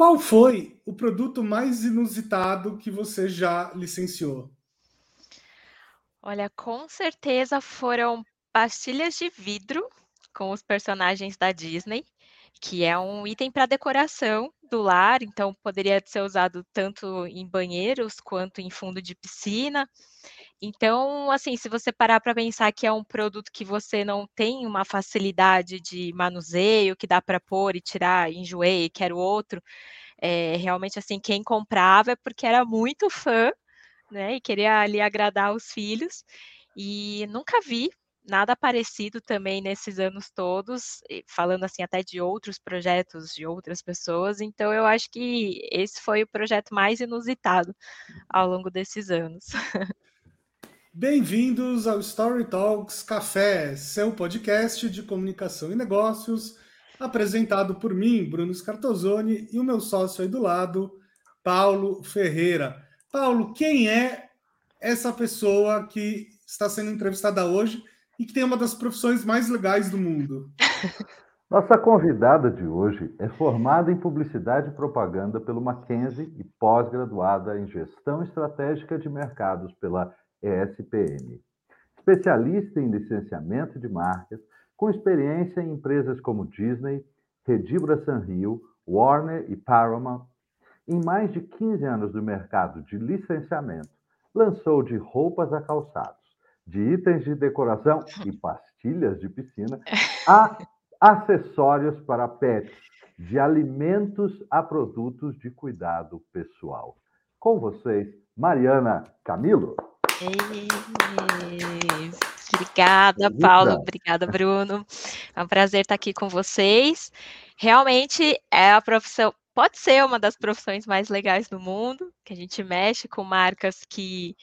Qual foi o produto mais inusitado que você já licenciou? Olha, com certeza foram pastilhas de vidro com os personagens da Disney, que é um item para decoração do lar, então poderia ser usado tanto em banheiros quanto em fundo de piscina. Então, assim, se você parar para pensar que é um produto que você não tem uma facilidade de manuseio, que dá para pôr e tirar, enjoei, quero outro, é, realmente, assim, quem comprava é porque era muito fã, né, e queria ali agradar os filhos, e nunca vi nada parecido também nesses anos todos, falando assim até de outros projetos de outras pessoas, então eu acho que esse foi o projeto mais inusitado ao longo desses anos. Bem-vindos ao Story Talks Café, seu podcast de comunicação e negócios, apresentado por mim, Bruno Scartozoni, e o meu sócio aí do lado, Paulo Ferreira. Paulo, quem é essa pessoa que está sendo entrevistada hoje e que tem uma das profissões mais legais do mundo. Nossa convidada de hoje é formada em Publicidade e Propaganda pelo Mackenzie e pós-graduada em Gestão Estratégica de Mercados pela ESPM. Especialista em licenciamento de marcas, com experiência em empresas como Disney, Redibra Sanrio, Warner e Paramount. Em mais de 15 anos do mercado de licenciamento, lançou de roupas a calçados de itens de decoração e pastilhas de piscina a acessórios para pets, de alimentos a produtos de cuidado pessoal. Com vocês, Mariana Camilo. Ei, obrigada, Paulo. Obrigada, Bruno. É um prazer estar aqui com vocês. Realmente é a profissão, pode ser uma das profissões mais legais do mundo, que a gente mexe com marcas que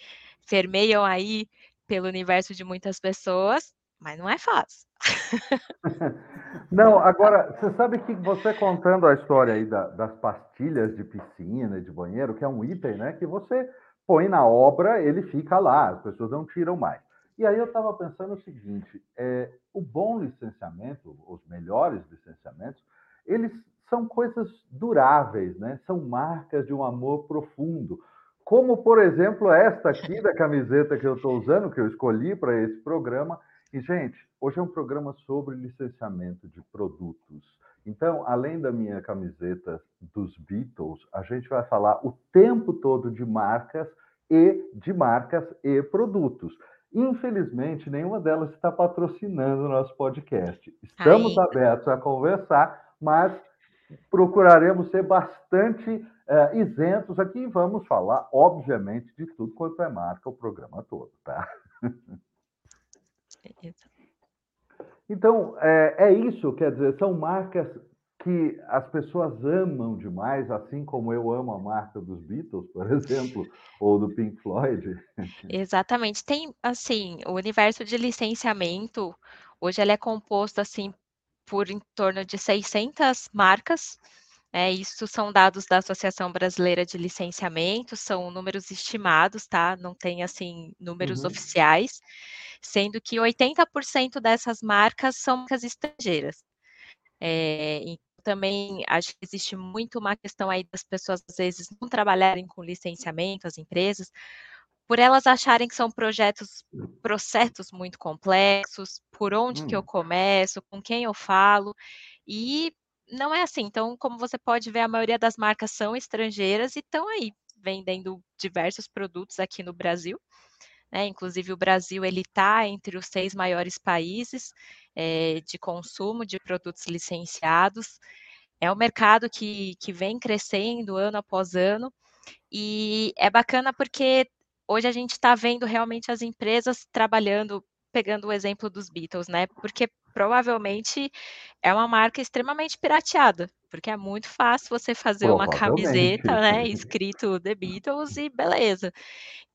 permeiam aí pelo universo de muitas pessoas, mas não é fácil. Não, agora, você sabe que você contando a história aí da, das pastilhas de piscina, de banheiro, que é um item, né, que você põe na obra, ele fica lá, as pessoas não tiram mais. E aí eu estava pensando o seguinte: é, o bom licenciamento, os melhores licenciamentos, eles são coisas duráveis, né? São marcas de um amor profundo como por exemplo esta aqui da camiseta que eu estou usando, que eu escolhi para esse programa. E, gente, hoje é um programa sobre licenciamento de produtos. Então, além da minha camiseta dos Beatles, a gente vai falar o tempo todo de marcas e de marcas e produtos. Infelizmente, nenhuma delas está patrocinando o nosso podcast. Estamos abertos a conversar, mas procuraremos ser bastante é, isentos aqui vamos falar, obviamente, de tudo quanto é marca o programa todo, tá? Então, é, é isso, quer dizer, são marcas que as pessoas amam demais, assim como eu amo a marca dos Beatles, por exemplo, ou do Pink Floyd. Exatamente. Tem, assim, o universo de licenciamento, hoje ele é composto, assim, por em torno de 600 marcas, é, isso são dados da Associação Brasileira de Licenciamento, são números estimados, tá? Não tem assim números uhum. oficiais, sendo que 80% dessas marcas são marcas estrangeiras. É, também acho que existe muito uma questão aí das pessoas às vezes não trabalharem com licenciamento, as empresas, por elas acharem que são projetos, processos muito complexos, por onde hum. que eu hum. começo, com quem eu falo, e não é assim. Então, como você pode ver, a maioria das marcas são estrangeiras e estão aí vendendo diversos produtos aqui no Brasil. Né? Inclusive, o Brasil ele está entre os seis maiores países é, de consumo de produtos licenciados. É um mercado que, que vem crescendo ano após ano e é bacana porque hoje a gente está vendo realmente as empresas trabalhando, pegando o exemplo dos Beatles, né? Porque provavelmente é uma marca extremamente pirateada, porque é muito fácil você fazer uma camiseta, né, escrito The Beatles e beleza.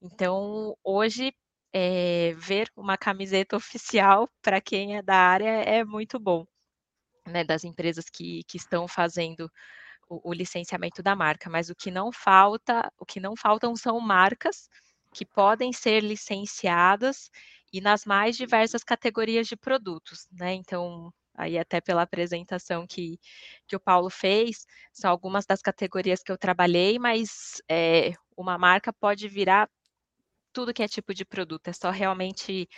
Então, hoje, é, ver uma camiseta oficial para quem é da área é muito bom, né, das empresas que, que estão fazendo o, o licenciamento da marca. Mas o que não falta, o que não faltam são marcas que podem ser licenciadas e nas mais diversas categorias de produtos, né? Então, aí até pela apresentação que, que o Paulo fez, são algumas das categorias que eu trabalhei, mas é, uma marca pode virar tudo que é tipo de produto, é só realmente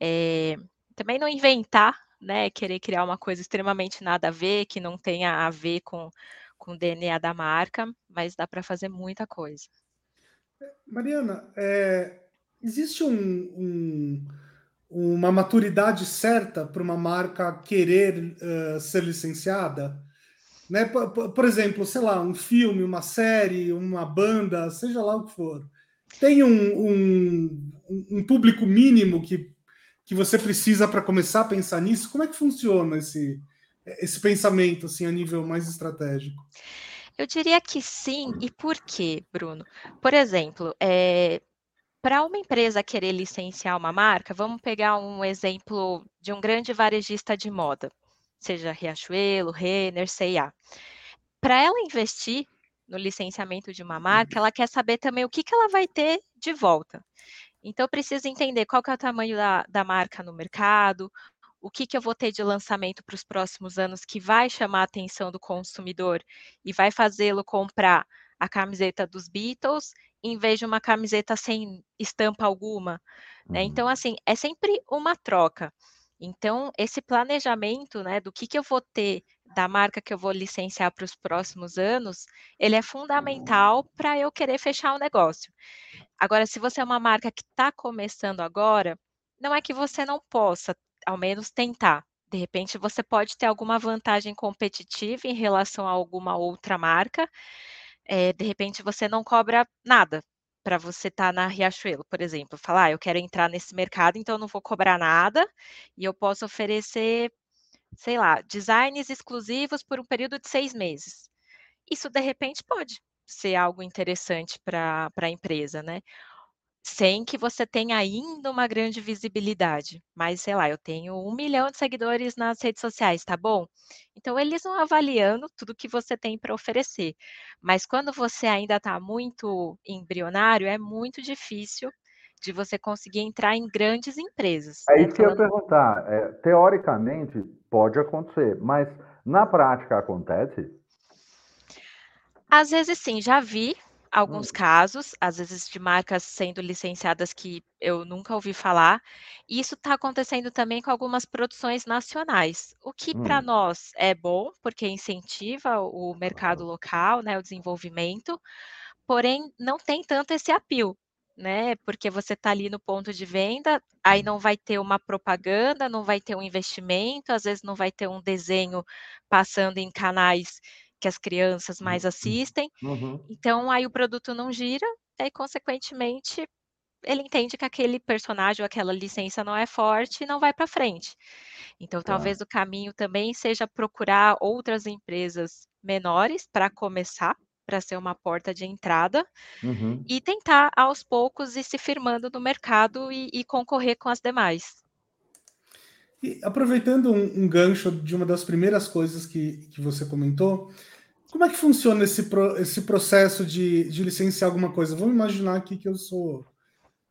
é, também não inventar, né, querer criar uma coisa extremamente nada a ver, que não tenha a ver com, com o DNA da marca, mas dá para fazer muita coisa. Mariana, é, existe um, um, uma maturidade certa para uma marca querer uh, ser licenciada? Né? Por, por, exemplo, sei lá, um filme, uma série, uma banda, seja lá o que for. Tem um, um, público mínimo que, que você precisa para começar a pensar nisso? Como é que funciona esse, esse pensamento assim, a nível mais estratégico? Eu diria que sim, e por quê, Bruno? Por exemplo, é, para uma empresa querer licenciar uma marca, vamos pegar um exemplo de um grande varejista de moda, seja Riachuelo, Renner, C&A. Para ela investir no licenciamento de uma marca, ela quer saber também o que, que ela vai ter de volta. Então, precisa entender qual que é o tamanho da, da marca no mercado, o que, que eu vou ter de lançamento para os próximos anos que vai chamar a atenção do consumidor e vai fazê-lo comprar a camiseta dos Beatles em vez de uma camiseta sem estampa alguma. Né? Uhum. Então, assim, é sempre uma troca. Então, esse planejamento né, do que, que eu vou ter da marca que eu vou licenciar para os próximos anos, ele é fundamental para eu querer fechar o negócio. Agora, se você é uma marca que está começando agora, não é que você não possa ao menos tentar. De repente, você pode ter alguma vantagem competitiva em relação a alguma outra marca. É, de repente, você não cobra nada para você estar tá na Riachuelo, por exemplo. Falar, ah, eu quero entrar nesse mercado, então eu não vou cobrar nada e eu posso oferecer, sei lá, designs exclusivos por um período de seis meses. Isso, de repente, pode ser algo interessante para a empresa, né? Sem que você tenha ainda uma grande visibilidade. Mas, sei lá, eu tenho um milhão de seguidores nas redes sociais, tá bom? Então, eles vão avaliando tudo que você tem para oferecer. Mas quando você ainda está muito embrionário, é muito difícil de você conseguir entrar em grandes empresas. É né? isso que eu ia perguntar. É, teoricamente, pode acontecer, mas na prática acontece? Às vezes sim, já vi alguns hum. casos, às vezes de marcas sendo licenciadas que eu nunca ouvi falar. E isso está acontecendo também com algumas produções nacionais, o que hum. para nós é bom, porque incentiva o mercado local, né, o desenvolvimento, porém não tem tanto esse apio, né? Porque você está ali no ponto de venda, aí não vai ter uma propaganda, não vai ter um investimento, às vezes não vai ter um desenho passando em canais que as crianças mais uhum. assistem. Uhum. Então, aí o produto não gira, e, consequentemente, ele entende que aquele personagem ou aquela licença não é forte e não vai para frente. Então, tá. talvez o caminho também seja procurar outras empresas menores para começar, para ser uma porta de entrada, uhum. e tentar aos poucos ir se firmando no mercado e, e concorrer com as demais. E aproveitando um, um, gancho de uma das primeiras coisas que, que você comentou, como é que funciona esse, pro, esse processo de, de licenciar alguma coisa? Vamos imaginar aqui que eu sou,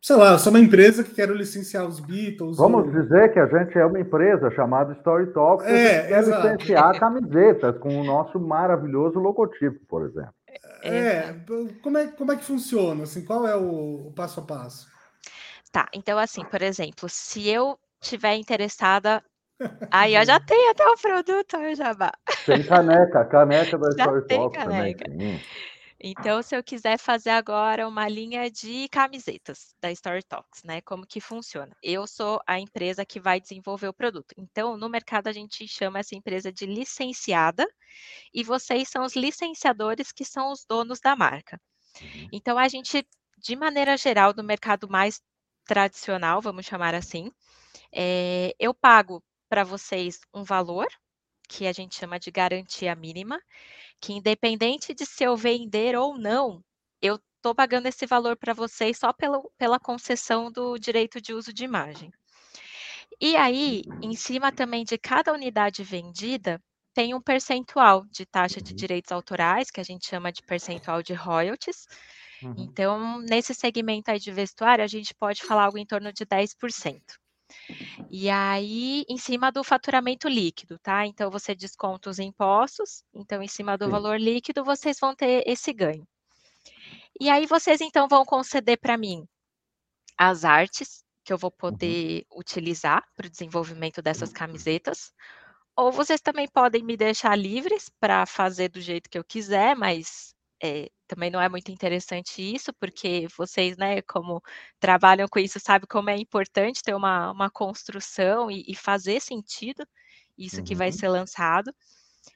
sei lá, sou uma empresa que quero licenciar os Beatles. Vamos ou... dizer que a gente é uma empresa chamada Story Talk que é, quer licenciar camisetas com o nosso maravilhoso logotipo, por exemplo. É, como é, como é que funciona? Assim, qual é o, o passo a passo? Tá, então assim, por exemplo, se eu tiver interessada Aí eu já tenho até o produto, eu já Tem caneca, caneca da Story Talk caneca. também. Então, se eu quiser fazer agora uma linha de camisetas da Story Talks, né? Como que funciona? Eu sou a empresa que vai desenvolver o produto. Então, no mercado a gente chama essa empresa de licenciada e vocês são os licenciadores que são os donos da marca. Uhum. Então, a gente, de maneira geral, no mercado mais tradicional, vamos chamar assim, é, eu pago para vocês um valor, que a gente chama de garantia mínima, que independente de se eu vender ou não, eu estou pagando esse valor para vocês só pelo, pela concessão do direito de uso de imagem. E aí, em cima também de cada unidade vendida, tem um percentual de taxa de uhum. direitos autorais, que a gente chama de percentual de royalties. Uhum. Então, nesse segmento aí de vestuário, a gente pode falar algo em torno de 10%. E aí, em cima do faturamento líquido, tá? Então, você desconta os impostos, então, em cima do Sim. valor líquido, vocês vão ter esse ganho. E aí, vocês, então, vão conceder para mim as artes que eu vou Uhum. poder utilizar para o desenvolvimento dessas camisetas, ou vocês também podem me deixar livres para fazer do jeito que eu quiser, mas, eh, também não é muito interessante isso, porque vocês, né, como trabalham com isso, sabe como é importante ter uma uma construção e e fazer sentido isso que vai Uhum. ser lançado.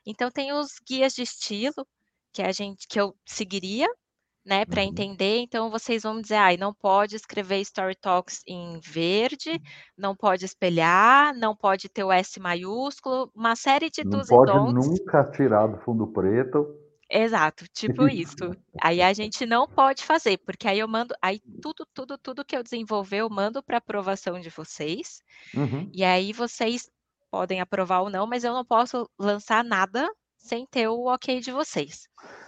Então tem os guias de estilo que a gente que eu seguiria, né, para Uhum. entender, então vocês vão dizer: "Ai, não pode escrever Story Talks em verde, não pode espelhar, não pode ter o S maiúsculo", uma série de Não do's e pode don'ts. nunca tirar do fundo preto. Exato, tipo isso. Aí a gente não pode fazer, porque aí eu mando aí tudo, tudo, tudo que eu desenvolver, eu mando para aprovação de vocês, Uhum. e aí vocês podem aprovar ou não, mas eu não posso lançar nada sem ter o ok de vocês.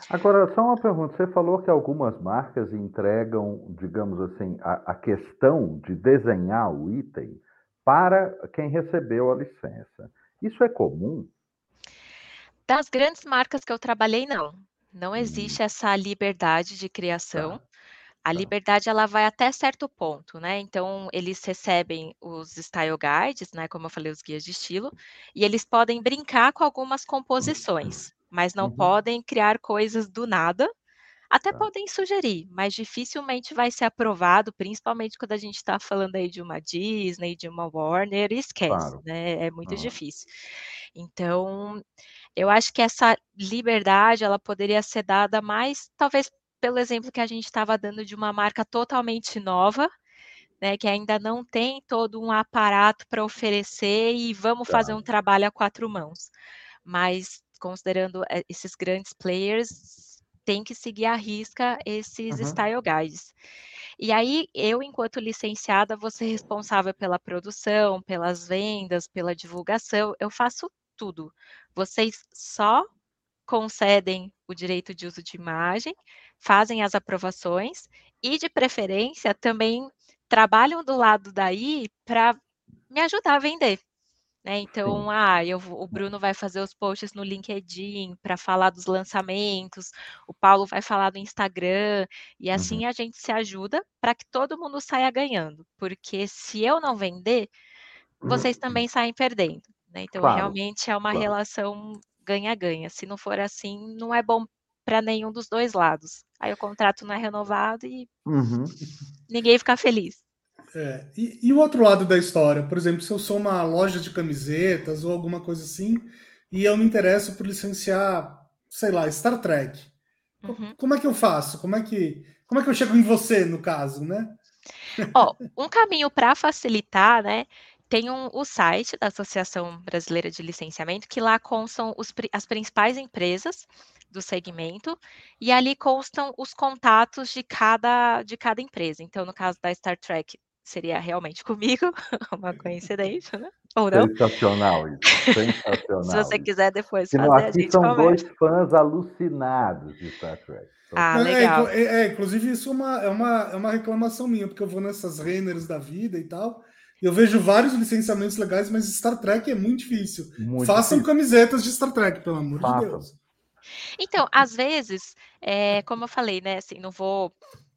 Agora, só uma pergunta. Você falou que algumas marcas entregam, digamos assim, a, a questão de desenhar o item para quem recebeu a licença. Isso é comum? Das grandes marcas que eu trabalhei, não. Não Hum. existe essa liberdade de criação. Tá. A Tá. liberdade ela vai até certo ponto, né, então eles recebem os style guides, né, como eu falei, os guias de estilo, e eles podem brincar com algumas composições, mas não Uhum. podem criar coisas do nada. Até Tá. podem sugerir, mas dificilmente vai ser aprovado, principalmente quando a gente está falando aí de uma Disney, de uma Warner, esquece, Claro. né, é muito Aham. difícil. Então, eu acho que essa liberdade, ela poderia ser dada mais, talvez, pelo exemplo que a gente estava dando de uma marca totalmente nova, né, que ainda não tem todo um aparato para oferecer e vamos fazer Tá. um trabalho a 4 mãos. Mas considerando, eh, esses grandes players, tem que seguir à risca esses Uhum. style guides. E aí, eu enquanto licenciada, vou ser responsável pela produção, pelas vendas, pela divulgação, eu faço tudo. Vocês só concedem o direito de uso de imagem, fazem as aprovações e, de preferência, também trabalham do lado daí para me ajudar a vender, né. Então, ah, eu o Bruno vai fazer os posts no LinkedIn para falar dos lançamentos, o Paulo vai falar no Instagram, e Uhum. assim a gente se ajuda para que todo mundo saia ganhando, porque se eu não vender, vocês também saem perdendo, né. Então Claro, realmente é uma claro. relação ganha-ganha, se não for assim, não é bom para nenhum dos 2 lados. Aí o contrato não é renovado e Uhum. ninguém fica feliz. É, e e o outro lado da história? Por exemplo, se eu sou uma loja de camisetas ou alguma coisa assim, e eu me interesso por licenciar, sei lá, Star Trek. Uhum. como é que eu faço? Como é que como é que eu chego em você, no caso, né? Ó, um caminho para facilitar, né, tem um o site da Associação Brasileira de Licenciamento, que lá constam os as principais empresas do segmento, e ali constam os contatos de cada de cada empresa. Então, no caso da Star Trek, seria realmente comigo, uma coincidência, né, ou não. Sensacional isso, Se sensacional você isso. quiser depois Que não, fazer, a aqui gente são 2 conversa. fãs alucinados de Star Trek. Ah, É, legal. é, é, inclusive isso é uma, é uma, é uma reclamação minha, porque eu vou nessas Renners da vida e tal, eu vejo vários licenciamentos legais, mas Star Trek é muito difícil. Muito Façam difícil. camisetas de Star Trek, pelo amor de. Deus. Então, às vezes, eh, como eu falei, né, assim, não vou,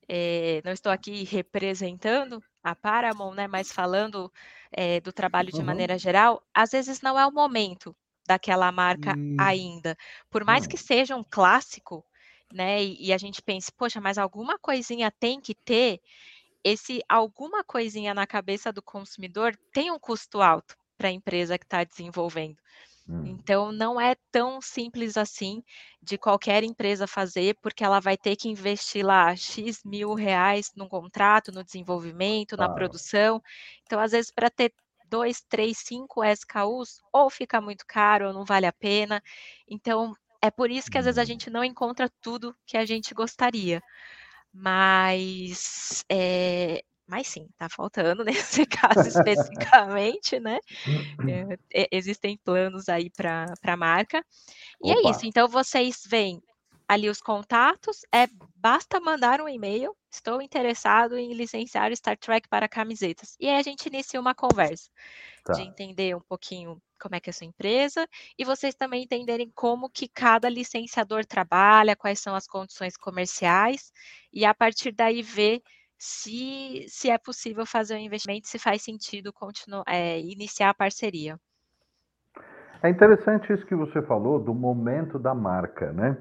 eh, não estou aqui representando a Paramount, né, mas falando, eh, do trabalho de Uhum. maneira geral, às vezes não é o momento daquela marca Hum. ainda. Por mais Hum. que seja um clássico, né, e e a gente pense: "Poxa, mas alguma coisinha tem que ter", esse alguma coisinha na cabeça do consumidor tem um custo alto para a empresa que está desenvolvendo. Hum. Então não é tão simples assim de qualquer empresa fazer, porque ela vai ter que investir lá "X" mil reais num contrato, no desenvolvimento, na Claro. produção. Então, às vezes, para ter 2, 3, 5 SKUs, ou fica muito caro ou não vale a pena. Então, é por isso que às vezes a Hum. gente não encontra tudo que a gente gostaria. Mas, eh, mas sim, está faltando nesse caso especificamente, né, e existem planos aí para a marca. E é isso, Opa. então vocês veem ali os contatos, é basta mandar um e-mail, estou interessado em licenciar Star Trek para camisetas. E aí a gente inicia uma conversa tá. de entender um pouquinho como é que é a sua empresa e vocês também entenderem como que cada licenciador trabalha, quais são as condições comerciais e a partir daí ver se, se é possível fazer um investimento, se faz sentido continuar, é, iniciar a parceria. É interessante isso que você falou do momento da marca, né?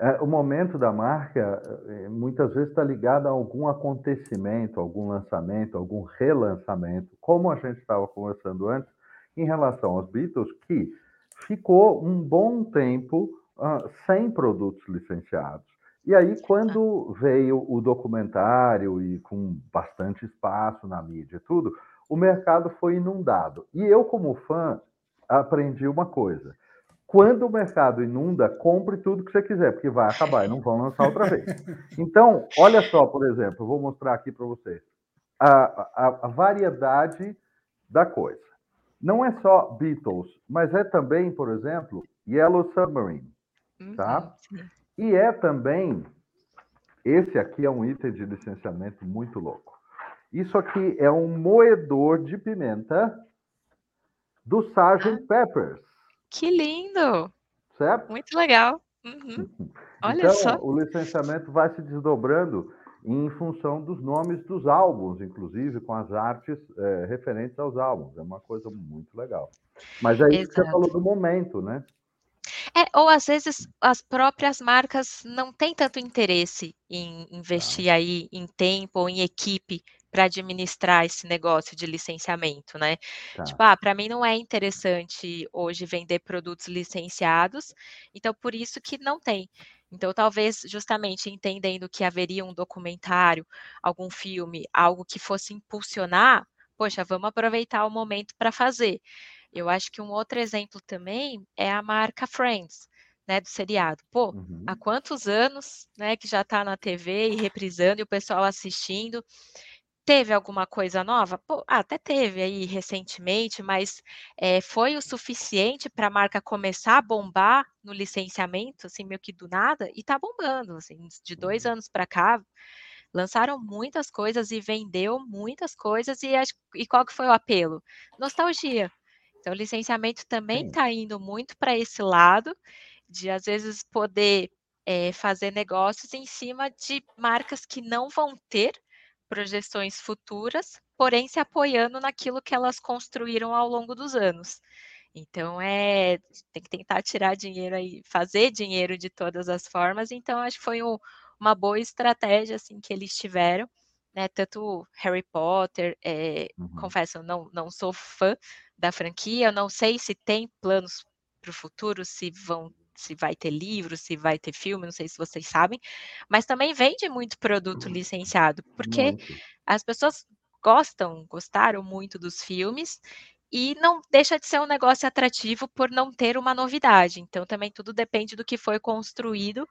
É, o momento da marca é, muitas vezes está ligado a algum acontecimento, algum lançamento, algum relançamento, como a gente estava conversando antes, em relação aos Beatles, que ficou um bom tempo uh, sem produtos licenciados. E aí, quando veio o documentário e com bastante espaço na mídia e tudo, o mercado foi inundado. E eu, como fã, aprendi uma coisa. Quando o mercado inunda, compre tudo que você quiser, porque vai acabar e não vão lançar outra vez. Então, olha só, por exemplo, vou mostrar aqui para vocês a, a, a, variedade da coisa. Não é só Beatles, mas é também, por exemplo, Yellow Submarine, tá? Uhum, e é também, esse aqui é um item de licenciamento muito louco. Isso aqui é um moedor de pimenta do Sgt. Peppers. Que lindo! Certo? Muito legal. Uhum. Olha então, só. O licenciamento vai se desdobrando em função dos nomes dos álbuns, inclusive com as artes é, referentes aos álbuns. É uma coisa muito legal. Mas é isso Exato. que você falou do momento, né? É, ou às vezes as próprias marcas não têm tanto interesse em investir tá. aí em tempo ou em equipe para administrar esse negócio de licenciamento, né? Tá. Tipo, ah, para mim não é interessante hoje vender produtos licenciados, então por isso que não tem. Então, talvez justamente entendendo que haveria um documentário, algum filme, algo que fosse impulsionar, poxa, vamos aproveitar o momento para fazer. Eu acho que um outro exemplo também é a marca Friends, né, do seriado. Pô, uhum. há quantos anos, né, que já está na TV e reprisando e o pessoal assistindo. Teve alguma coisa nova? Pô, até teve aí recentemente, mas é, foi o suficiente para a marca começar a bombar no licenciamento, assim, meio que do nada, e está bombando, assim, de dois uhum. anos para cá, lançaram muitas coisas e vendeu muitas coisas, e, acho, e qual que foi o apelo? Nostalgia. Então, o licenciamento também está indo muito para esse lado, de às vezes poder é, fazer negócios em cima de marcas que não vão ter projeções futuras, porém se apoiando naquilo que elas construíram ao longo dos anos. Então é tem que tentar tirar dinheiro aí, fazer dinheiro de todas as formas. Então acho que foi um, uma boa estratégia assim que eles tiveram, né? Tanto Harry Potter, é, uhum. confesso, não não sou fã da franquia, eu não sei se tem planos para o futuro, se vão se vai ter livro, se vai ter filme, não sei se vocês sabem, mas também vende muito produto licenciado, porque muito. as pessoas gostam, gostaram muito dos filmes e não deixa de ser um negócio atrativo por não ter uma novidade. Então também tudo depende do que foi construído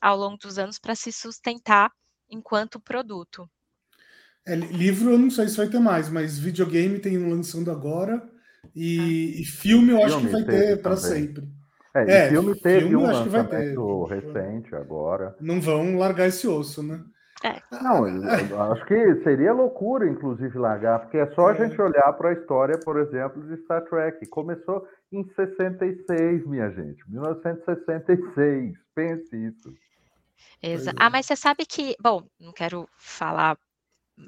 ao longo dos anos para se sustentar enquanto produto. É, livro eu não sei se vai ter mais, mas videogame tem um lançando agora e, ah. e filme eu acho que vai ter para sempre. É, é filme teve filme, um lançamento recente agora. Não vão largar esse osso, né? É. Não, acho que seria loucura, inclusive, largar, porque é só a é. gente olhar para a história, por exemplo, de Star Trek. Começou em 66, minha gente, 1966. Pense isso. Exa ah, mas você sabe que, bom, não quero falar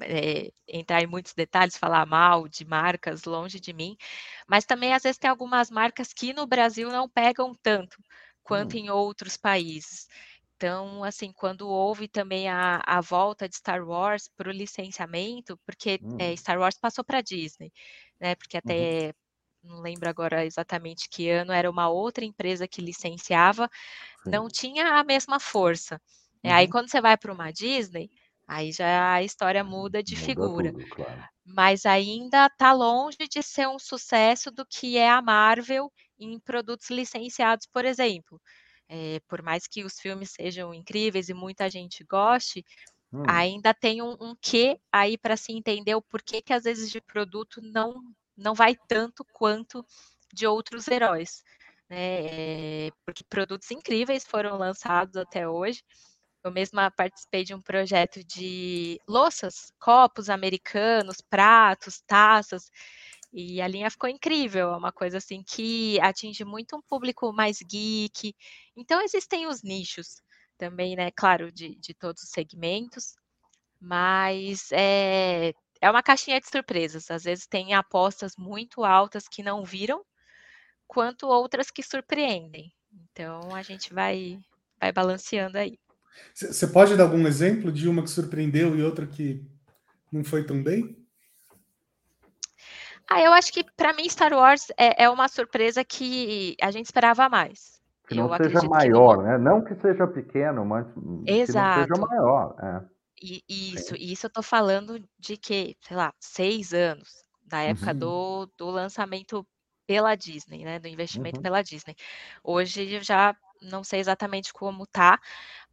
é, entrar em muitos detalhes, falar mal de marcas longe de mim, mas também às vezes tem algumas marcas que no Brasil não pegam tanto quanto hum. em outros países. Então, assim, quando houve também a, a volta de Star Wars para o licenciamento, porque hum. é, Star Wars passou para a Disney, né? Porque até uhum. não lembro agora exatamente que ano, era uma outra empresa que licenciava, Sim. não tinha a mesma força. Uhum. Aí quando você vai para uma Disney, Aí já a história muda de muda figura. Tudo, claro. Mas ainda está longe de ser um sucesso do que é a Marvel em produtos licenciados, por exemplo. É, por mais que os filmes sejam incríveis e muita gente goste, hum. ainda tem um, um quê aí para se entender o porquê que às vezes de produto não, não vai tanto quanto de outros heróis. né? É, porque produtos incríveis foram lançados até hoje. Eu mesma participei de um projeto de louças, copos americanos, pratos, taças, e a linha ficou incrível, é uma coisa assim que atinge muito um público mais geek. Então existem os nichos também, né? Claro, de, de todos os segmentos, mas é, é uma caixinha de surpresas. Às vezes tem apostas muito altas que não viram, quanto outras que surpreendem. Então a gente vai, vai balanceando aí. Você pode dar algum exemplo de uma que surpreendeu e outra que não foi tão bem? Ah, eu acho que para mim Star Wars é, é, uma surpresa que a gente esperava mais. Que não eu seja maior, não... né? Não que seja pequeno, mas Exato. que não seja maior. É. E, isso, e isso eu estou falando de que, sei lá, seis anos, da época uhum. do, do lançamento pela Disney, né? Do investimento uhum. pela Disney. Hoje eu já não sei exatamente como tá,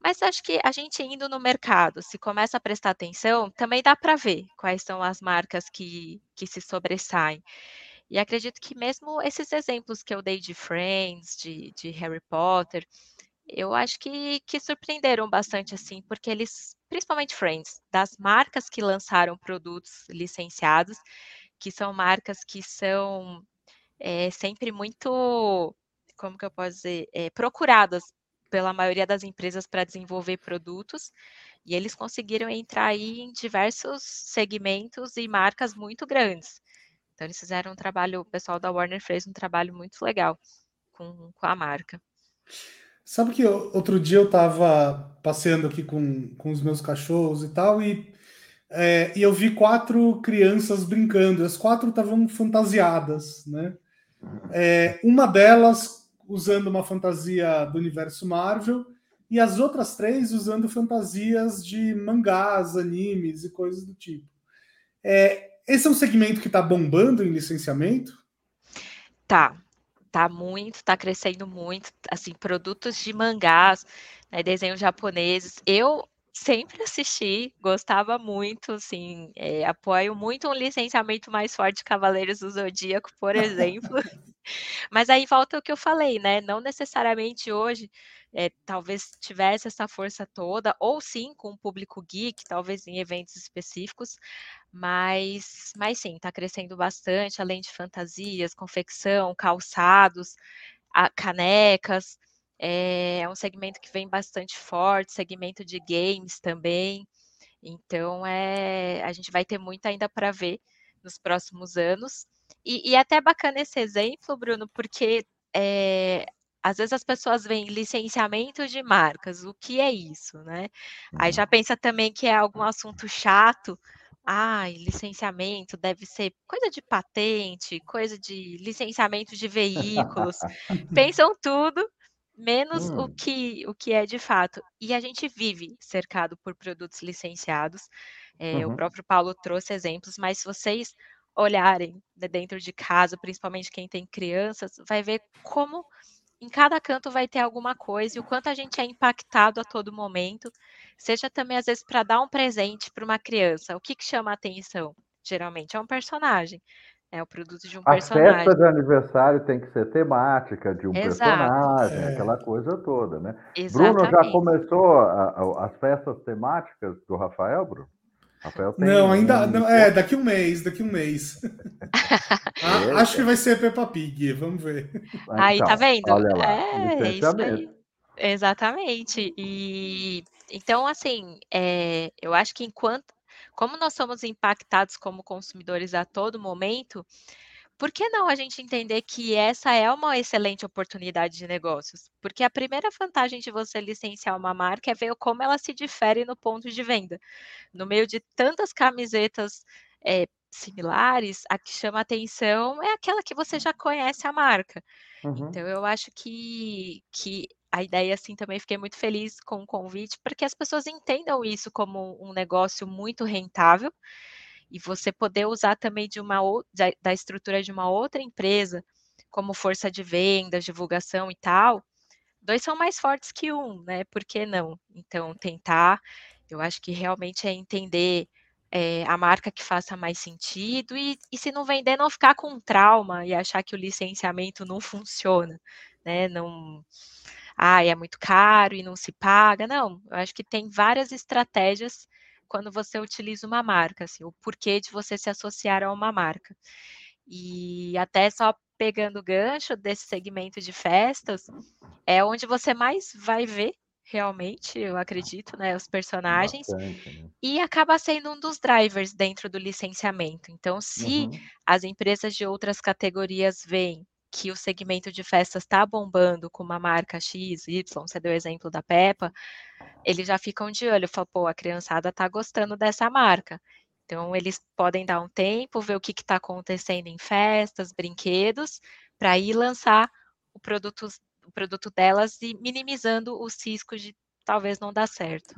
mas acho que a gente indo no mercado, se começa a prestar atenção, também dá para ver quais são as marcas que, que se sobressaem. E acredito que mesmo esses exemplos que eu dei de Friends, de, de Harry Potter, eu acho que, que surpreenderam bastante, assim, porque eles, principalmente Friends, das marcas que lançaram produtos licenciados, que são marcas que são é, sempre muito, como que eu posso dizer, é, procuradas pela maioria das empresas para desenvolver produtos, e eles conseguiram entrar aí em diversos segmentos e marcas muito grandes. Então, eles fizeram um trabalho, o pessoal da Warner fez um trabalho muito legal com, com a marca. Sabe que outro dia eu estava passeando aqui com, com os meus cachorros e tal, e, é, e eu vi quatro crianças brincando, as quatro estavam fantasiadas, né? É, uma delas usando uma fantasia do universo Marvel e as outras três usando fantasias de mangás, animes e coisas do tipo. É, esse é um segmento que está bombando em licenciamento? Tá, tá muito, tá crescendo muito, assim, produtos de mangás, né, desenhos japoneses. Eu sempre assisti, gostava muito, assim, é, apoio muito um licenciamento mais forte de Cavaleiros do Zodíaco, por exemplo. Mas aí volta o que eu falei, né? Não necessariamente hoje é, talvez tivesse essa força toda, ou sim com o público geek, talvez em eventos específicos, mas, mas sim, está crescendo bastante, além de fantasias, confecção, calçados, a, canecas. É, é um segmento que vem bastante forte, segmento de games também. Então, é, a gente vai ter muito ainda para ver nos próximos anos. E, e é até bacana esse exemplo, Bruno, porque é, às vezes as pessoas veem licenciamento de marcas, o que é isso, né? Aí já uhum. pensa também que é algum assunto chato. Ai, licenciamento deve ser coisa de patente, coisa de licenciamento de veículos. Pensam tudo, menos hum. o, que, o que é de fato. E a gente vive cercado por produtos licenciados. É, uhum. O próprio Paulo trouxe exemplos, mas se vocês olharem dentro de casa, principalmente quem tem crianças, vai ver como em cada canto vai ter alguma coisa e o quanto a gente é impactado a todo momento, seja também às vezes para dar um presente para uma criança. O que, que chama a atenção? Geralmente é um personagem. É o produto de um a personagem. A festa de aniversário tem que ser temática de um Exato. personagem, é. aquela coisa toda, né? Exatamente. Bruno já começou a, a, as festas temáticas do Rafael, Bruno? Rafael tem não, ainda um... não, é daqui um mês, daqui um mês. ah, acho que vai ser Peppa Pig, vamos ver. Aí então, tá vendo? Olha lá, é, isso aí. Exatamente. E então, assim, é, eu acho que enquanto, como nós somos impactados como consumidores a todo momento, por que não a gente entender que essa é uma excelente oportunidade de negócios? Porque a primeira vantagem de você licenciar uma marca é ver como ela se difere no ponto de venda. No meio de tantas camisetas é, similares, a que chama atenção é aquela que você já conhece a marca. Uhum. Então, eu acho que, que a ideia, assim, também fiquei muito feliz com o convite, porque as pessoas entendam isso como um negócio muito rentável e você poder usar também de uma da, da estrutura de uma outra empresa, como força de vendas, divulgação e tal, dois são mais fortes que um, né? Por que não? Então, tentar, eu acho que realmente é entender é, a marca que faça mais sentido e, e, se não vender, não ficar com trauma e achar que o licenciamento não funciona. né? Não, ah, é muito caro e não se paga. Não, eu acho que tem várias estratégias quando você utiliza uma marca, assim, o porquê de você se associar a uma marca. E até só pegando o gancho desse segmento de festas, é onde você mais vai ver realmente, eu acredito, né, os personagens, Bastante, né? e acaba sendo um dos drivers dentro do licenciamento. Então, se uhum. as empresas de outras categorias veem que o segmento de festas está bombando com uma marca X, Y, você deu o exemplo da Peppa, eles já ficam de olho, falam, pô, a criançada está gostando dessa marca. Então, eles podem dar um tempo, ver o que está acontecendo em festas, brinquedos, para ir lançar o produto, o produto delas e minimizando os riscos de talvez não dar certo.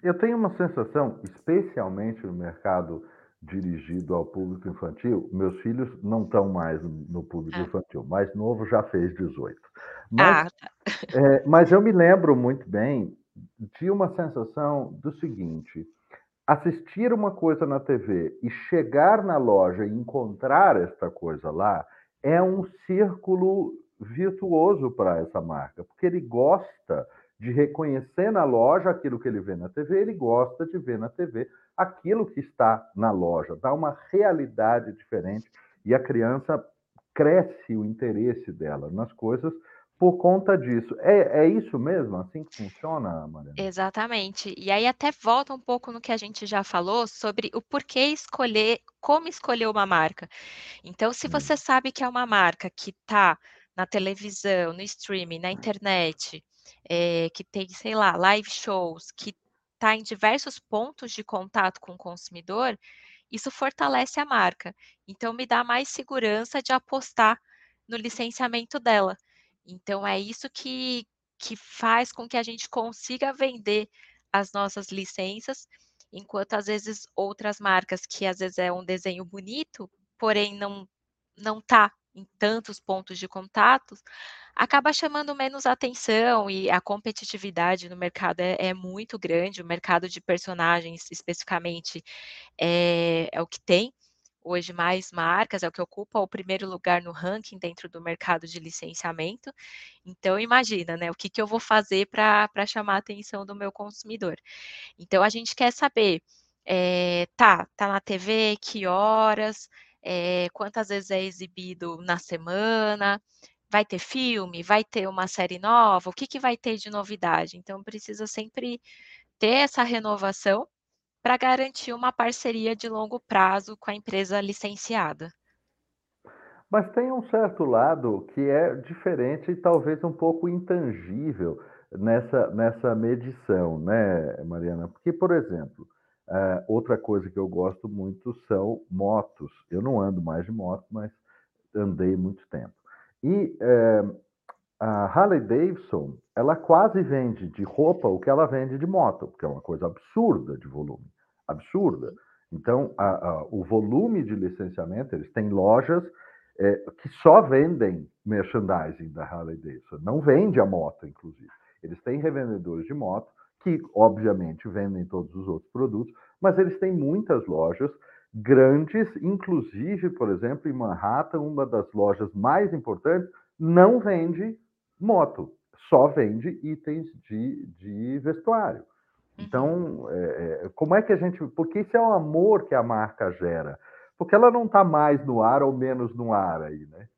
Eu tenho uma sensação, especialmente no mercado dirigido ao público infantil, meus filhos não estão mais no público ah. infantil, mais novo já fez 18. Mas, ah, tá. é, mas eu me lembro muito bem de uma sensação do seguinte: assistir uma coisa na TV e chegar na loja e encontrar esta coisa lá é um círculo virtuoso para essa marca, porque ele gosta de reconhecer na loja aquilo que ele vê na TV, ele gosta de ver na TV aquilo que está na loja, dá uma realidade diferente e a criança cresce o interesse dela nas coisas por conta disso. É, é isso mesmo? Assim que funciona, Mariana? Exatamente. E aí até volta um pouco no que a gente já falou sobre o porquê escolher, como escolher uma marca. Então, se você hum. sabe que é uma marca que está na televisão, no streaming, na internet, é, que tem, sei lá, live shows, que está em diversos pontos de contato com o consumidor, isso fortalece a marca. Então, me dá mais segurança de apostar no licenciamento dela. Então, é isso que, que faz com que a gente consiga vender as nossas licenças, enquanto às vezes outras marcas, que às vezes é um desenho bonito, porém não não está em tantos pontos de contatos, acaba chamando menos atenção e a competitividade no mercado é, é muito grande. O mercado de personagens, especificamente, é, é o que tem hoje mais marcas, é o que ocupa o primeiro lugar no ranking dentro do mercado de licenciamento. Então, imagina, né? O que, que eu vou fazer para chamar a atenção do meu consumidor? Então, a gente quer saber, é, tá, tá na TV, que horas, é, quantas vezes é exibido na semana, vai ter filme, vai ter uma série nova, o que, que vai ter de novidade? Então, precisa sempre ter essa renovação para garantir uma parceria de longo prazo com a empresa licenciada. Mas tem um certo lado que é diferente e talvez um pouco intangível nessa, nessa medição, né, Mariana? Porque, por exemplo, uh, outra coisa que eu gosto muito são motos. Eu não ando mais de moto, mas andei muito tempo. E uh, a Harley Davidson, ela quase vende de roupa o que ela vende de moto, porque é uma coisa absurda de volume absurda. Então, a, a, o volume de licenciamento, eles têm lojas é, que só vendem merchandising da Harley Davidson, não vende a moto, inclusive. Eles têm revendedores de moto, que obviamente vendem todos os outros produtos, mas eles têm muitas lojas grandes, inclusive, por exemplo, em Manhattan, uma das lojas mais importantes, não vende moto, só vende itens de, de vestuário. Então, é, é, como é que a gente. Porque isso é o amor que a marca gera. Porque ela não está mais no ar ou menos no ar aí, né?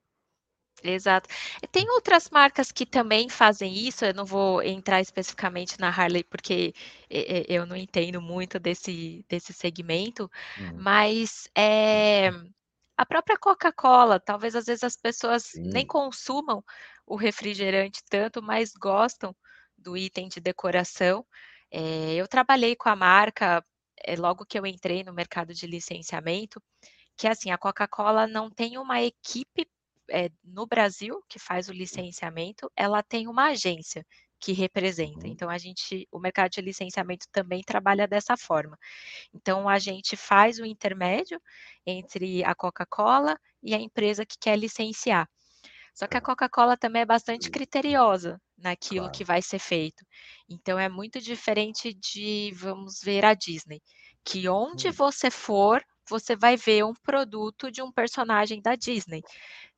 Exato. Tem outras marcas que também fazem isso, eu não vou entrar especificamente na Harley, porque eu não entendo muito desse, desse segmento, hum. mas é, a própria Coca-Cola, talvez às vezes as pessoas Sim. nem consumam o refrigerante tanto, mas gostam do item de decoração. É, eu trabalhei com a marca é, logo que eu entrei no mercado de licenciamento, que assim, a Coca-Cola não tem uma equipe é, no Brasil que faz o licenciamento, ela tem uma agência que representa. Uhum. Então a gente, o mercado de licenciamento também trabalha dessa forma. Então a gente faz o intermédio entre a Coca-Cola e a empresa que quer licenciar. Só que a Coca-Cola também é bastante criteriosa naquilo claro. que vai ser feito. Então é muito diferente de, vamos ver, a Disney, que onde hum. você for, você vai ver um produto de um personagem da Disney.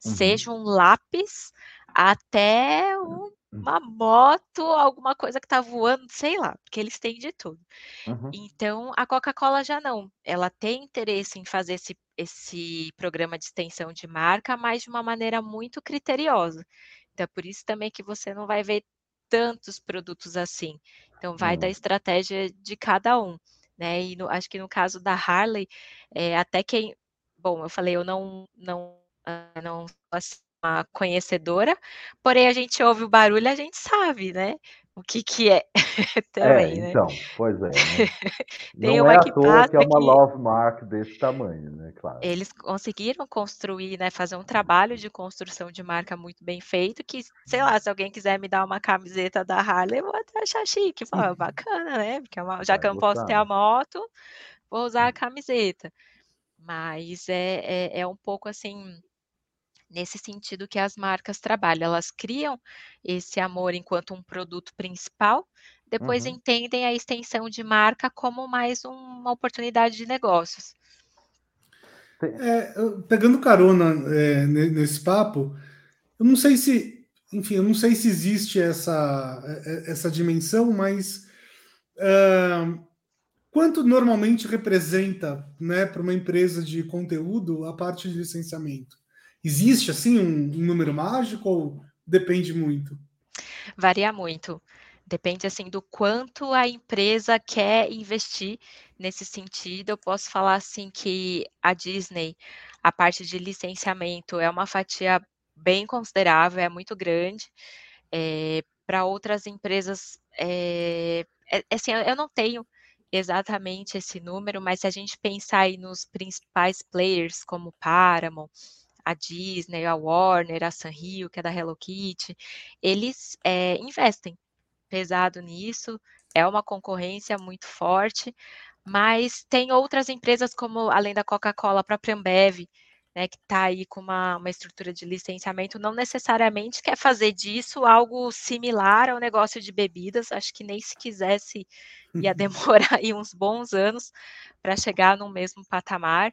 Uhum. Seja um lápis até um, uma moto, alguma coisa que está voando, sei lá, porque eles têm de tudo. Uhum. Então, a Coca-Cola já não. Ela tem interesse em fazer esse, esse programa de extensão de marca, mas de uma maneira muito criteriosa. Então, é por isso também que você não vai ver tantos produtos assim. Então, vai uhum. da estratégia de cada um. Né? E no, acho que no caso da Harley, é, até quem. Bom, eu falei, eu não, não, ah, não assim, conhecedora, porém a gente ouve o barulho, a gente sabe, né? O que que é também, é, né? Então, pois é. Né? Tem Não uma é que toa que é uma que... love mark desse tamanho, né? Claro. Eles conseguiram construir, né? Fazer um trabalho de construção de marca muito bem feito, que, sei lá, se alguém quiser me dar uma camiseta da Harley, eu vou até achar chique. Falar, bacana, né? Porque é uma... já Vai que eu não posso ter a moto, vou usar a camiseta. Mas é, é, é um pouco assim nesse sentido que as marcas trabalham. Elas criam esse amor enquanto um produto principal, depois uhum. entendem a extensão de marca como mais uma oportunidade de negócios. É, pegando carona é, nesse papo, eu não sei se, enfim, eu não sei se existe essa, é, é, essa dimensão, mas uh, quanto normalmente representa né, para uma empresa de conteúdo a parte de licenciamento? Existe assim um, um número mágico ou depende muito? Varia muito. Depende assim do quanto a empresa quer investir nesse sentido. Eu posso falar assim que a Disney, a parte de licenciamento é uma fatia bem considerável, é muito grande. É, Para outras empresas, é, é, assim, eu não tenho exatamente esse número, mas se a gente pensar nos principais players como Paramount, a Disney, a Warner, a Sanrio, que é da Hello Kitty, eles é, investem pesado nisso, é uma concorrência muito forte, mas tem outras empresas como, além da Coca-Cola, a própria Ambev, né, que está aí com uma, uma estrutura de licenciamento, não necessariamente quer fazer disso algo similar ao negócio de bebidas, acho que nem se quisesse ia demorar aí uns bons anos para chegar no mesmo patamar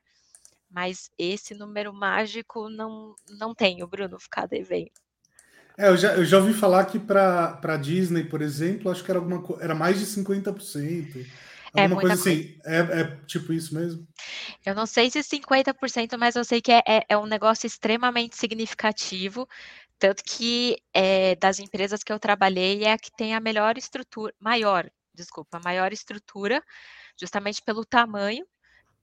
mas esse número mágico não, não tem, o Bruno ficar devendo. É, eu já, eu já ouvi falar que para a Disney, por exemplo, acho que era, alguma, era mais de 50%. É é coisa assim. É, é, tipo isso mesmo? Eu não sei se 50%, mas eu sei que é, é, é um negócio extremamente significativo. Tanto que é, das empresas que eu trabalhei é a que tem a melhor estrutura, maior, desculpa, maior estrutura, justamente pelo tamanho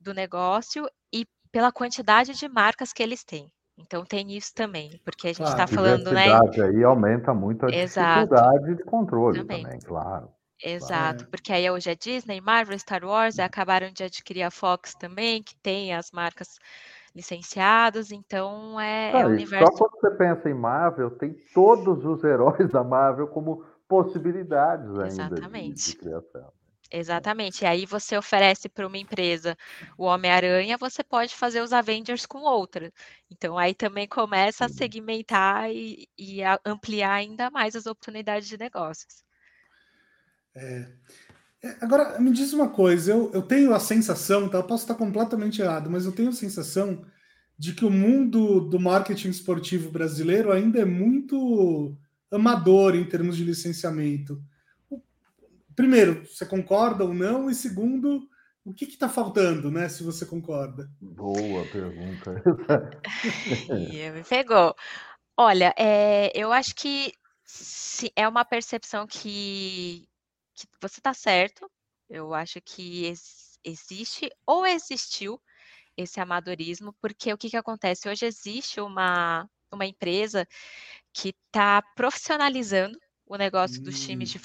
do negócio e pela quantidade de marcas que eles têm. Então tem isso também, porque a gente está falando, né? aí aumenta muito a Exato. dificuldade de controle também, também claro. Exato, claro. porque aí hoje é Disney, Marvel, Star Wars, acabaram de adquirir a Fox também, que tem as marcas licenciadas, então é, ah, é o universo. Só quando você pensa em Marvel, tem todos os heróis da Marvel como possibilidades ainda Exatamente. De, de criação. Exatamente. E aí você oferece para uma empresa o Homem-Aranha, você pode fazer os Avengers com outra. Então aí também começa a segmentar e, e a ampliar ainda mais as oportunidades de negócios. É. é agora, me diz uma coisa, eu, eu tenho a sensação, tá? eu posso estar completamente errado, mas eu tenho a sensação de que o mundo do marketing esportivo brasileiro ainda é muito amador em termos de licenciamento primeiro, você concorda ou não? E segundo, o que está faltando, né? Se você concorda. Boa pergunta. me pegou. Olha, é, eu acho que se, é uma percepção que, que você está certo. Eu acho que ex, existe ou existiu esse amadorismo, porque o que, que acontece? Hoje existe uma, uma empresa que está profissionalizando o negócio hum. dos times de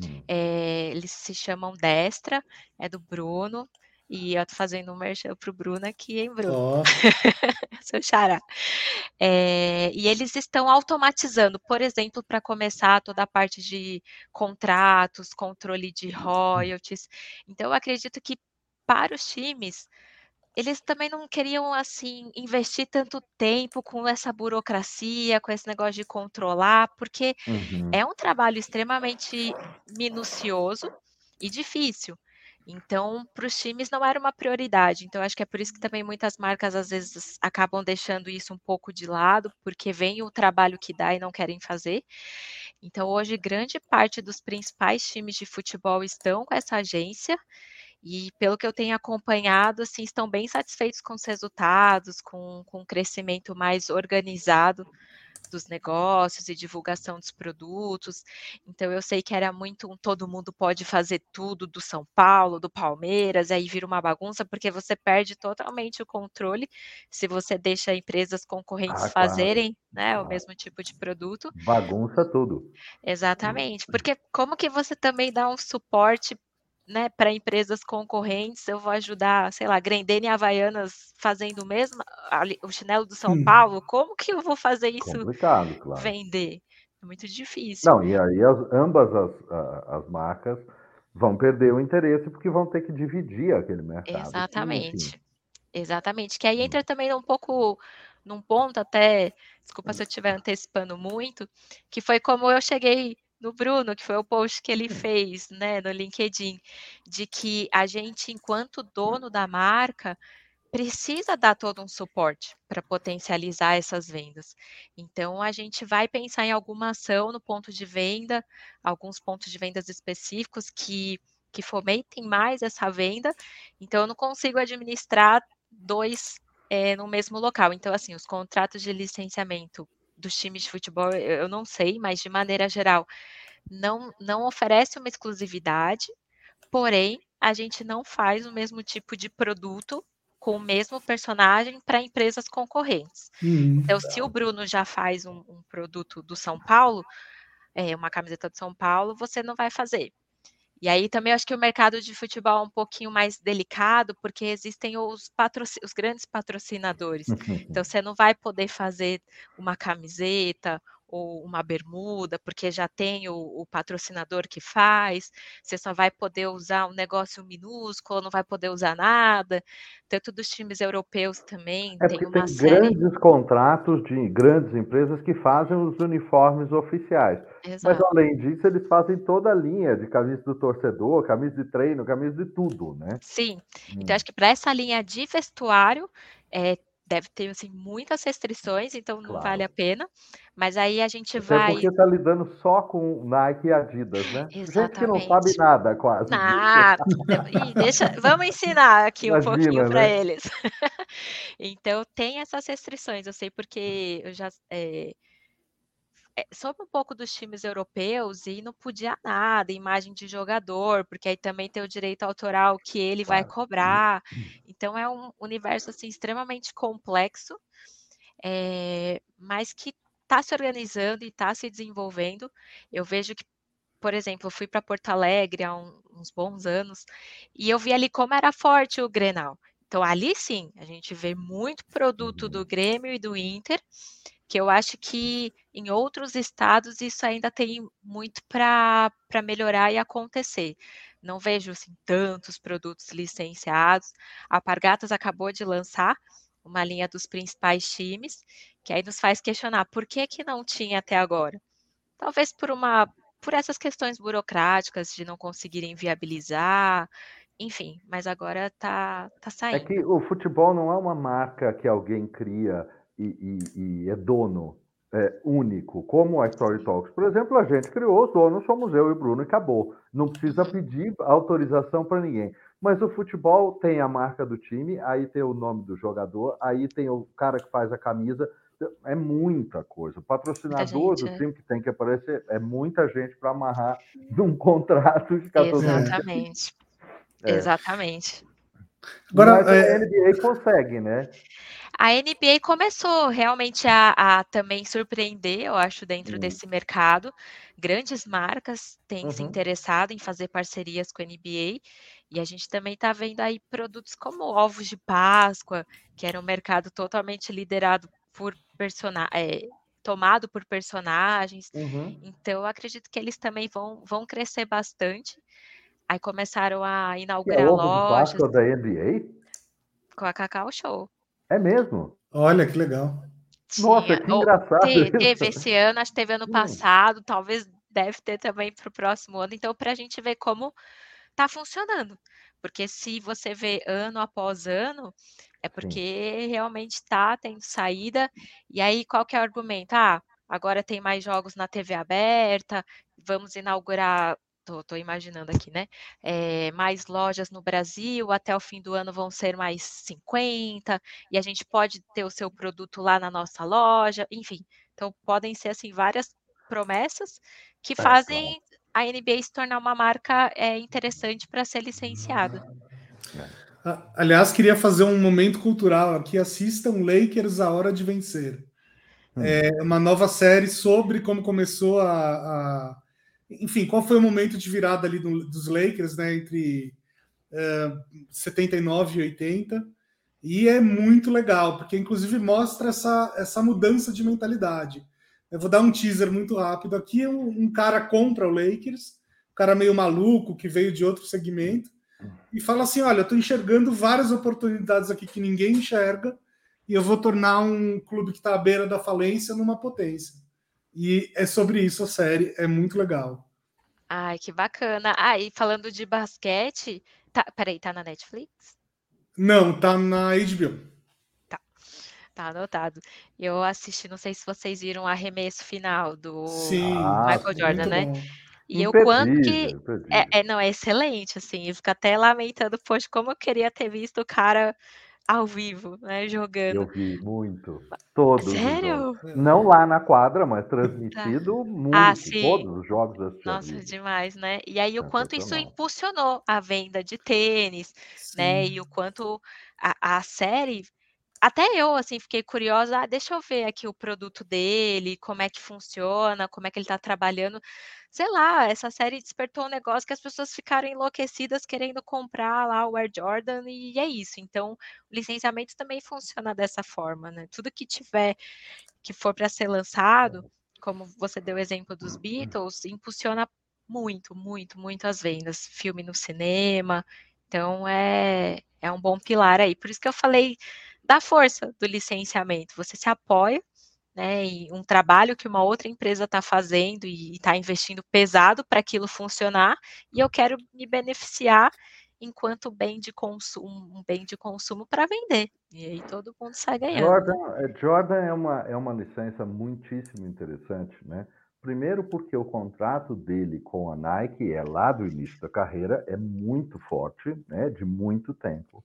hum. é, eles se chamam Destra, é do Bruno, e eu tô fazendo um merchan pro Bruno aqui, hein, Bruno? Oh. Seu xará. É, e eles estão automatizando, por exemplo, para começar toda a parte de contratos, controle de royalties. Então, eu acredito que para os times, eles também não queriam assim investir tanto tempo com essa burocracia, com esse negócio de controlar, porque uhum. é um trabalho extremamente minucioso e difícil. Então, para os times não era uma prioridade. Então, acho que é por isso que também muitas marcas às vezes acabam deixando isso um pouco de lado, porque vem o trabalho que dá e não querem fazer. Então, hoje, grande parte dos principais times de futebol estão com essa agência. E pelo que eu tenho acompanhado, assim, estão bem satisfeitos com os resultados, com, com um crescimento mais organizado dos negócios e divulgação dos produtos. Então eu sei que era muito um todo mundo pode fazer tudo do São Paulo, do Palmeiras, aí vira uma bagunça porque você perde totalmente o controle se você deixa empresas concorrentes ah, fazerem, claro. né, claro. o mesmo tipo de produto. Bagunça tudo. Exatamente, porque como que você também dá um suporte né, para empresas concorrentes, eu vou ajudar, sei lá, Grendene e Havaianas fazendo o mesmo, o chinelo do São hum. Paulo, como que eu vou fazer isso Complicado, claro. vender? É muito difícil. Não, e aí as, ambas as, as marcas vão perder o interesse porque vão ter que dividir aquele mercado. Exatamente. Exatamente. Que aí hum. entra também um pouco num ponto até, desculpa se eu estiver antecipando muito, que foi como eu cheguei no Bruno, que foi o post que ele fez, né, no LinkedIn, de que a gente, enquanto dono da marca, precisa dar todo um suporte para potencializar essas vendas. Então, a gente vai pensar em alguma ação no ponto de venda, alguns pontos de vendas específicos que, que fomentem mais essa venda. Então, eu não consigo administrar dois é, no mesmo local. Então, assim, os contratos de licenciamento dos times de futebol, eu não sei, mas de maneira geral, não, não oferece uma exclusividade, porém, a gente não faz o mesmo tipo de produto com o mesmo personagem para empresas concorrentes. Uhum. Então, se o Bruno já faz um, um produto do São Paulo, é, uma camiseta do São Paulo, você não vai fazer. E aí também acho que o mercado de futebol é um pouquinho mais delicado, porque existem os, os grandes patrocinadores. Então você não vai poder fazer uma camiseta ou uma bermuda, porque já tem o, o, patrocinador que faz, você só vai poder usar um negócio minúsculo, não vai poder usar nada. Tanto dos times europeus também. É tem uma tem série... grandes contratos de grandes empresas que fazem os uniformes oficiais. Exato. Mas além disso, eles fazem toda a linha de camisa do torcedor, camisa de treino, camisa de tudo, né? Sim. Então, hum. Então, acho que para essa linha de vestuário, é, deve ter assim, muitas restrições, então não claro. vale a pena. Mas aí a gente Até vai. Porque está lidando só com Nike e Adidas, né? Exatamente. Gente que não sabe nada, quase. Nada. deixa... Vamos ensinar aqui Imagina, um pouquinho para né? eles. então tem essas restrições, eu sei porque eu já. É, soube um pouco dos times europeus e não podia nada, imagem de jogador, porque aí também tem o direito autoral que ele vai cobrar. Então é um universo assim extremamente complexo, é, mas que está se organizando e está se desenvolvendo. Eu vejo que, por exemplo, eu fui para Porto Alegre há um, uns bons anos e eu vi ali como era forte o Grenal. Então ali sim, a gente vê muito produto do Grêmio e do Inter que eu acho que em outros estados isso ainda tem muito para melhorar e acontecer. Não vejo assim, tantos produtos licenciados. A Pargatas acabou de lançar uma linha dos principais times, que aí nos faz questionar por que, que não tinha até agora. Talvez por uma por essas questões burocráticas de não conseguirem viabilizar, enfim, mas agora está tá saindo. É que o futebol não é uma marca que alguém cria e, e, e é dono é, único, como a Story Talks, por exemplo, a gente criou, os donos somos eu e o Bruno e acabou. Não precisa pedir autorização para ninguém. Mas o futebol tem a marca do time, aí tem o nome do jogador, aí tem o cara que faz a camisa. É muita coisa. O patrocinador gente, do é. time que tem que aparecer é muita gente para amarrar num contrato de 14 Exatamente. É. Exatamente. Agora, Mas a é NBA consegue, né? A NBA começou realmente a, a também surpreender, eu acho, dentro uhum. desse mercado. Grandes marcas têm uhum. se interessado em fazer parcerias com a NBA. E a gente também está vendo aí produtos como ovos de Páscoa, que era um mercado totalmente liderado por personagens. É, tomado por personagens. Uhum. Então, eu acredito que eles também vão, vão crescer bastante. Aí começaram a inaugurar é lojas. De Páscoa da NBA? Com a Cacau Show. É mesmo? Olha que legal. Nossa, que engraçado. Teve, teve esse ano, acho que teve ano hum. passado, talvez deve ter também para o próximo ano. Então, para a gente ver como tá funcionando. Porque se você vê ano após ano, é porque Sim. realmente está tendo saída. E aí, qual que é o argumento? Ah, agora tem mais jogos na TV aberta, vamos inaugurar tô, tô imaginando aqui, né? É, mais lojas no Brasil, até o fim do ano vão ser mais 50, e a gente pode ter o seu produto lá na nossa loja, enfim. Então, podem ser, assim, várias promessas que é, fazem a NBA se tornar uma marca é, interessante para ser licenciada. Aliás, queria fazer um momento cultural aqui. Assistam Lakers A Hora de Vencer. Hum. É uma nova série sobre como começou a, a enfim, qual foi o momento de virada ali do, dos Lakers, né, entre uh, 79 e 80, e é muito legal, porque inclusive mostra essa, essa mudança de mentalidade. Eu vou dar um teaser muito rápido aqui, um, um cara compra o Lakers, um cara meio maluco, que veio de outro segmento, e fala assim, olha, eu estou enxergando várias oportunidades aqui que ninguém enxerga, e eu vou tornar um clube que está à beira da falência numa potência. E é sobre isso a série, é muito legal. Ai, que bacana. Ah, e falando de basquete, tá, peraí, tá na Netflix? Não, tá na HBO. Tá, tá anotado. Eu assisti, não sei se vocês viram o arremesso final do Sim, Michael Jordan, né? Bom. E o quanto que é, é, não é excelente, assim, eu fico até lamentando, poxa, como eu queria ter visto o cara ao vivo, né, jogando. Eu vi muito. Todos. Sério? Não lá na quadra, mas transmitido tá. muito. Ah, sim. Todos os jogos da Nossa, demais, né? E aí o quanto isso impulsionou a venda de tênis, sim. né? E o quanto a, a série até eu, assim, fiquei curiosa, ah, deixa eu ver aqui o produto dele, como é que funciona, como é que ele está trabalhando. Sei lá, essa série despertou um negócio que as pessoas ficaram enlouquecidas querendo comprar lá o Air Jordan e é isso. Então, o licenciamento também funciona dessa forma, né? Tudo que tiver, que for para ser lançado, como você deu o exemplo dos Beatles, impulsiona muito, muito, muito as vendas. Filme no cinema. Então, é, é um bom pilar aí. Por isso que eu falei da força do licenciamento. Você se apoia né, em um trabalho que uma outra empresa está fazendo e está investindo pesado para aquilo funcionar, e eu quero me beneficiar enquanto bem de consumo, um bem de consumo para vender. E aí todo mundo sai ganhando. Jordan, é, Jordan é, uma, é uma licença muitíssimo interessante, né? Primeiro porque o contrato dele com a Nike é lá do início da carreira, é muito forte, né? De muito tempo.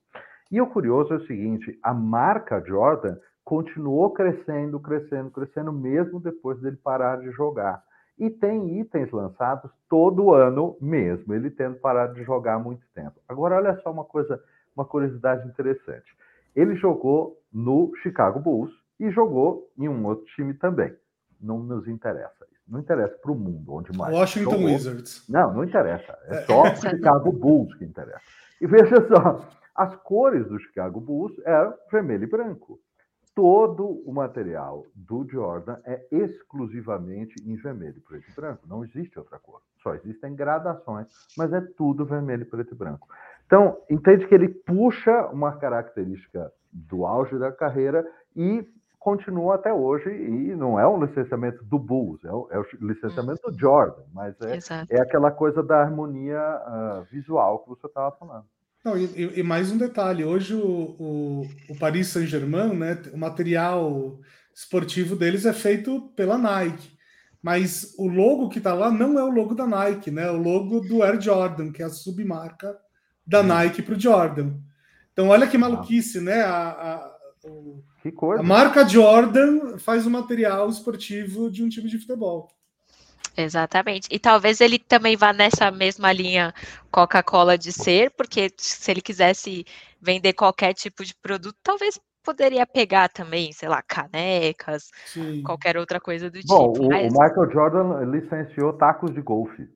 E o curioso é o seguinte: a marca Jordan continuou crescendo, crescendo, crescendo, mesmo depois dele parar de jogar. E tem itens lançados todo ano mesmo, ele tendo parado de jogar há muito tempo. Agora, olha só uma coisa, uma curiosidade interessante. Ele jogou no Chicago Bulls e jogou em um outro time também. Não nos interessa isso. Não interessa para o mundo, onde mais. Washington jogou. Wizards. Não, não interessa. É só Chicago Bulls que interessa. E veja só, as cores do Chicago Bulls eram vermelho e branco. Todo o material do Jordan é exclusivamente em vermelho, preto e branco. Não existe outra cor. Só existem gradações, mas é tudo vermelho, preto e branco. Então, entende que ele puxa uma característica do auge da carreira e continua até hoje. E não é um licenciamento do Bulls, é o, é o licenciamento do uhum. Jordan, mas é, é aquela coisa da harmonia uh, visual que você estava falando. Não, e, e, mais um detalhe: hoje o, o, o Paris Saint-Germain, né, o material esportivo deles é feito pela Nike. Mas o logo que está lá não é o logo da Nike, né? É o logo do Air Jordan, que é a submarca da Nike para o Jordan. Então, olha que maluquice, né? A, a, o, que coisa. a marca Jordan faz o material esportivo de um time de futebol. Exatamente. E talvez ele também vá nessa mesma linha Coca-Cola de ser, porque se ele quisesse vender qualquer tipo de produto, talvez poderia pegar também, sei lá, canecas, Sim. qualquer outra coisa do Bom, tipo. O, mas... o Michael Jordan licenciou tacos de golfe.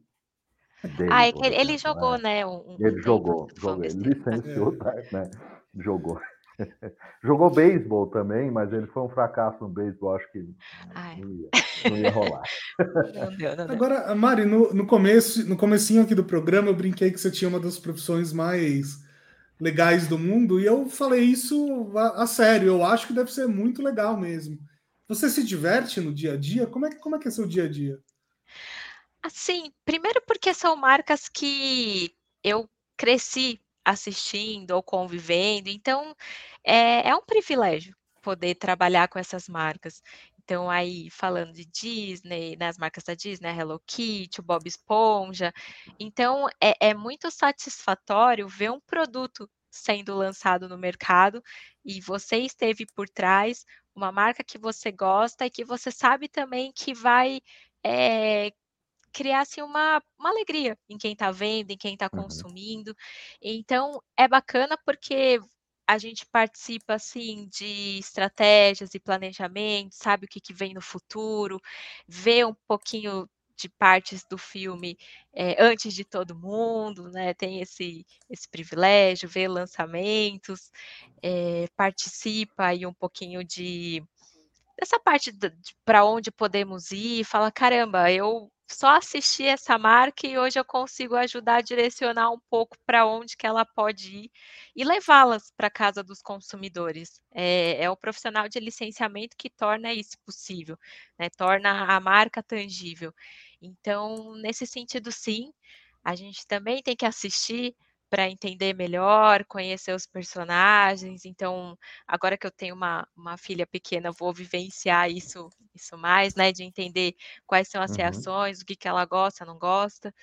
Dele, ah, é que ele, ele jogou, né? né um, ele um jogou, jogou ele licenciou, é. né? Jogou. Jogou beisebol também, mas ele foi um fracasso no beisebol, acho que não ia, não ia rolar. Não deu, não deu. Agora, Mari, no, no começo, no comecinho aqui do programa, eu brinquei que você tinha uma das profissões mais legais do mundo, e eu falei isso a, a sério, eu acho que deve ser muito legal mesmo. Você se diverte no dia a dia? Como é, como é que é seu dia a dia? Assim, primeiro porque são marcas que eu cresci assistindo ou convivendo, então é, é um privilégio poder trabalhar com essas marcas. Então, aí, falando de Disney, nas né, marcas da Disney, a Hello Kitty, o Bob Esponja. Então, é, é muito satisfatório ver um produto sendo lançado no mercado e você esteve por trás, uma marca que você gosta e que você sabe também que vai é, criar assim, uma, uma alegria em quem está vendo, em quem está uhum. consumindo. Então, é bacana porque a gente participa assim de estratégias e planejamento, sabe o que, que vem no futuro, vê um pouquinho de partes do filme é, antes de todo mundo, né? Tem esse, esse privilégio, vê lançamentos, é, participa aí um pouquinho de dessa parte de, de para onde podemos ir, fala caramba, eu só assisti essa marca e hoje eu consigo ajudar a direcionar um pouco para onde que ela pode ir e levá-las para casa dos consumidores. É, é, o profissional de licenciamento que torna isso possível, né? torna a marca tangível. Então, nesse sentido, sim, a gente também tem que assistir para entender melhor, conhecer os personagens. Então, agora que eu tenho uma, uma filha pequena, vou vivenciar isso, isso mais, né? De entender quais são as uhum. reações, o que, que ela gosta, não gosta.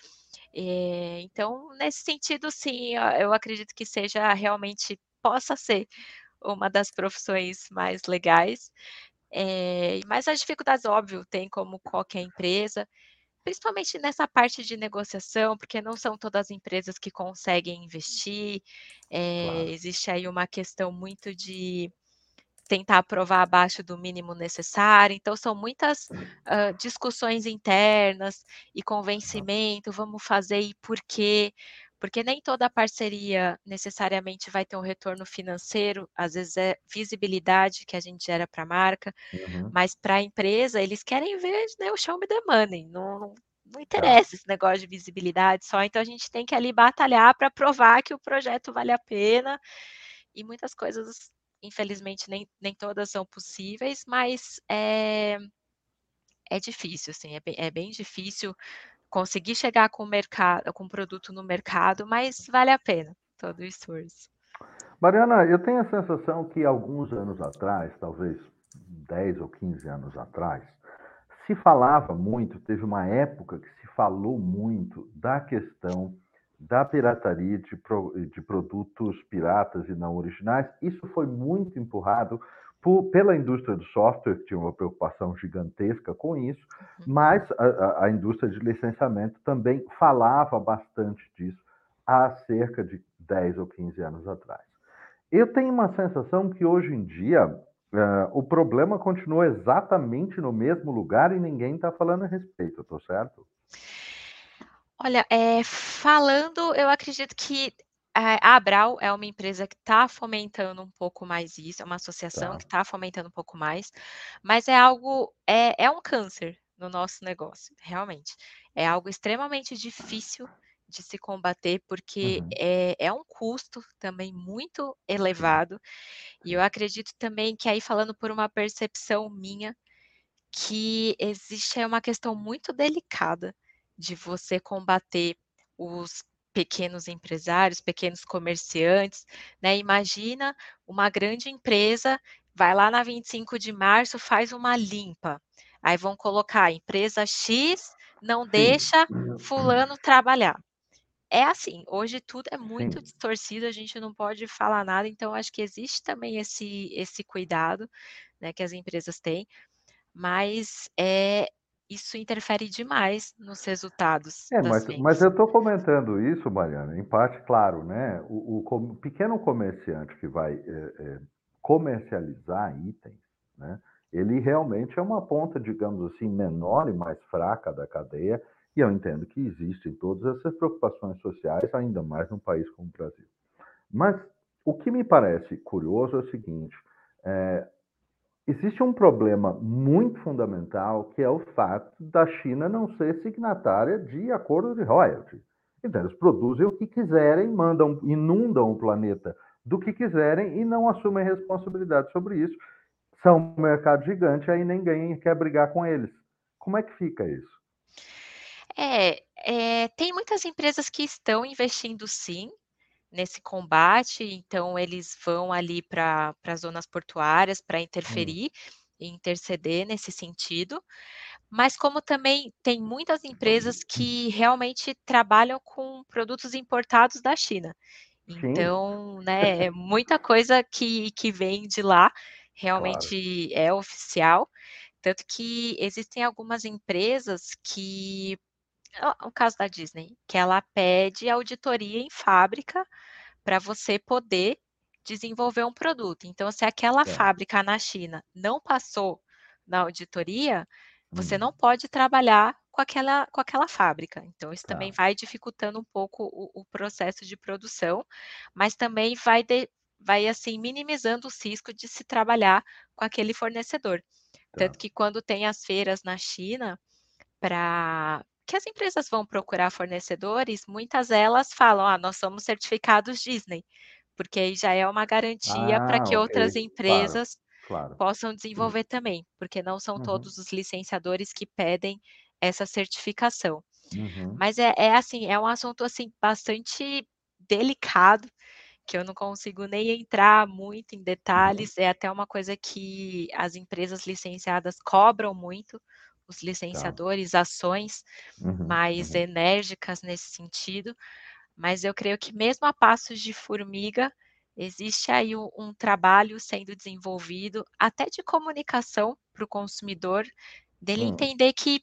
É, então, nesse sentido, sim, eu acredito que seja realmente, possa ser uma das profissões mais legais. É, mas as dificuldades, óbvio, tem como qualquer empresa principalmente nessa parte de negociação, porque não são todas as empresas que conseguem investir, é, claro. existe aí uma questão muito de tentar aprovar abaixo do mínimo necessário, então são muitas uh, discussões internas e convencimento, vamos fazer e por quê, porque nem toda parceria necessariamente vai ter um retorno financeiro, às vezes é visibilidade que a gente gera para a marca, uhum. mas para a empresa eles querem ver né, o show me the money, não, não, tá. interessa esse negócio de visibilidade só, então a gente tem que ali batalhar para provar que o projeto vale a pena, e muitas coisas, infelizmente, nem, nem todas são possíveis, mas é, é difícil, assim, é bem, é bem difícil conseguir chegar com o mercado, com o produto no mercado, mas vale a pena todo o esforço. Mariana, eu tenho a sensação que alguns anos atrás, talvez 10 ou 15 anos atrás, se falava muito, teve uma época que se falou muito da questão da pirataria de, pro, de produtos piratas e não originais. Isso foi muito empurrado por, pela indústria do software, que tinha uma preocupação gigantesca com isso, uhum. mas a, a, indústria de licenciamento também falava bastante disso há cerca de 10 ou 15 anos atrás. Eu tenho uma sensação que hoje em dia uh, o problema continua exatamente no mesmo lugar e ninguém está falando a respeito, estou certo? Olha, é, falando, eu acredito que a Abral é uma empresa que está fomentando um pouco mais isso, é uma associação tá. que está fomentando um pouco mais, mas é algo, é, é um câncer no nosso negócio, realmente. É algo extremamente difícil de se combater, porque uhum. é, é um custo também muito elevado, e eu acredito também que aí falando por uma percepção minha, que existe uma questão muito delicada de você combater os pequenos empresários, pequenos comerciantes, né? Imagina uma grande empresa vai lá na 25 de março, faz uma limpa. Aí vão colocar empresa X não deixa fulano trabalhar. É assim, hoje tudo é muito Sim. distorcido, a gente não pode falar nada, então acho que existe também esse, esse cuidado né, que as empresas têm, mas é, isso interfere demais nos resultados. É, mas, mas, eu estou comentando isso, Mariana, em parte, claro, né? O, o pequeno comerciante que vai é, é, comercializar itens, né? Ele realmente é uma ponta, digamos assim, menor e mais fraca da cadeia, e eu entendo que existem todas essas preocupações sociais, ainda mais num país como o Brasil. Mas o que me parece curioso é o seguinte: é, Existe um problema muito fundamental que é o fato da China não ser signatária de acordo de royalty. Então, eles produzem o que quiserem, mandam, inundam o planeta do que quiserem e não assumem responsabilidade sobre isso. São um mercado gigante, aí ninguém quer brigar com eles. Como é que fica isso? É, É, tem muitas empresas que estão investindo sim nesse combate, então eles vão ali para as zonas portuárias para Hum. interferir e interceder nesse sentido. Mas como também tem muitas empresas que realmente trabalham com produtos importados da China. Sim. Então, né, é muita coisa que que vem de lá, Claro. realmente é oficial, tanto que existem algumas empresas que o o caso da Disney, que ela pede auditoria em fábrica para você poder desenvolver um produto. Então, se aquela Certo. fábrica na China não passou na auditoria, você não Hum. pode trabalhar com aquela com aquela fábrica. Então isso também Tá. vai dificultando um pouco o o processo de produção, mas também vai de vai, assim, minimizando o risco de se trabalhar com aquele fornecedor. Tá. Tanto que quando tem as feiras na China, pra que as empresas vão procurar fornecedores, muitas delas falam: "Ah, nós somos certificados Disney", porque aí já é uma garantia para Ah, que ok. outras Claro, empresas claro. possam desenvolver também, porque não são Uhum. todos os licenciadores que pedem essa certificação. Uhum. Mas é é assim, é um assunto, assim, bastante delicado, que eu não consigo nem entrar muito em Uhum. detalhes, é até uma coisa que as empresas licenciadas cobram muito, os Tá. licenciadores, ações Uhum, mais uhum. enérgicas nesse sentido, mas eu creio que mesmo a passos de formiga, existe aí um um trabalho sendo desenvolvido, até de comunicação para o consumidor, dele Hum. entender que,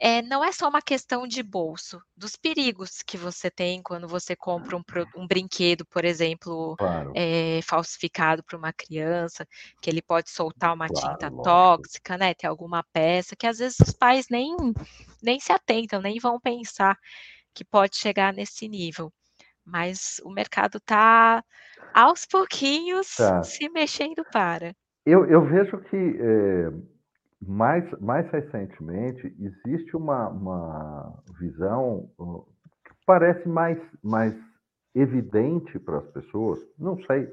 eh, não é só uma questão de bolso, dos perigos que você tem quando você compra um um brinquedo, por exemplo, Claro. eh, falsificado para uma criança, que ele pode soltar uma Claro, tinta lógico. tóxica, né, ter alguma peça que às vezes os pais nem nem se atentam, nem vão pensar que pode chegar nesse nível. Mas o mercado tá, aos pouquinhos, Tá. se mexendo para. Eu eu vejo que, eh, mais mais recentemente existe uma uma visão, que parece mais mais evidente para as pessoas, não sei,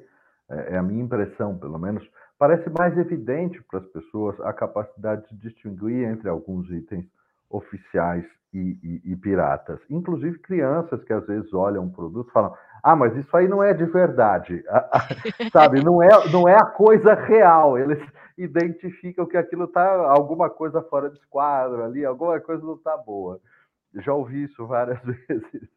é é a minha impressão pelo menos, parece mais evidente para as pessoas a capacidade de distinguir entre alguns itens oficiais e e e piratas. Inclusive crianças que às vezes olham um produto e falam: "Ah, mas isso aí não é de verdade", a a sabe, não é não é a coisa real, eles identificam que aquilo tá alguma coisa fora de esquadro ali, alguma coisa não tá boa. Já ouvi isso várias vezes.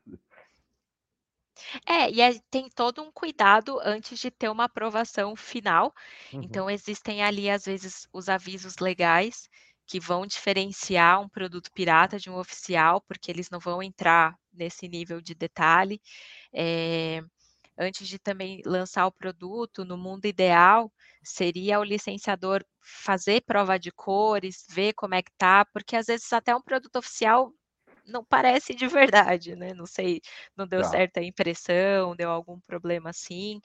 É, e aí tem todo um cuidado antes de ter uma aprovação final, Uhum. então existem ali, às vezes, os avisos legais, que vão diferenciar um produto pirata de um oficial, porque eles não vão entrar nesse nível de detalhe. Eh, antes de também lançar o produto, no mundo ideal, seria o licenciador fazer prova de cores, ver como é que tá, porque às vezes até um produto oficial não parece de verdade, né, não sei, não deu Tá. certa impressão, deu algum problema assim,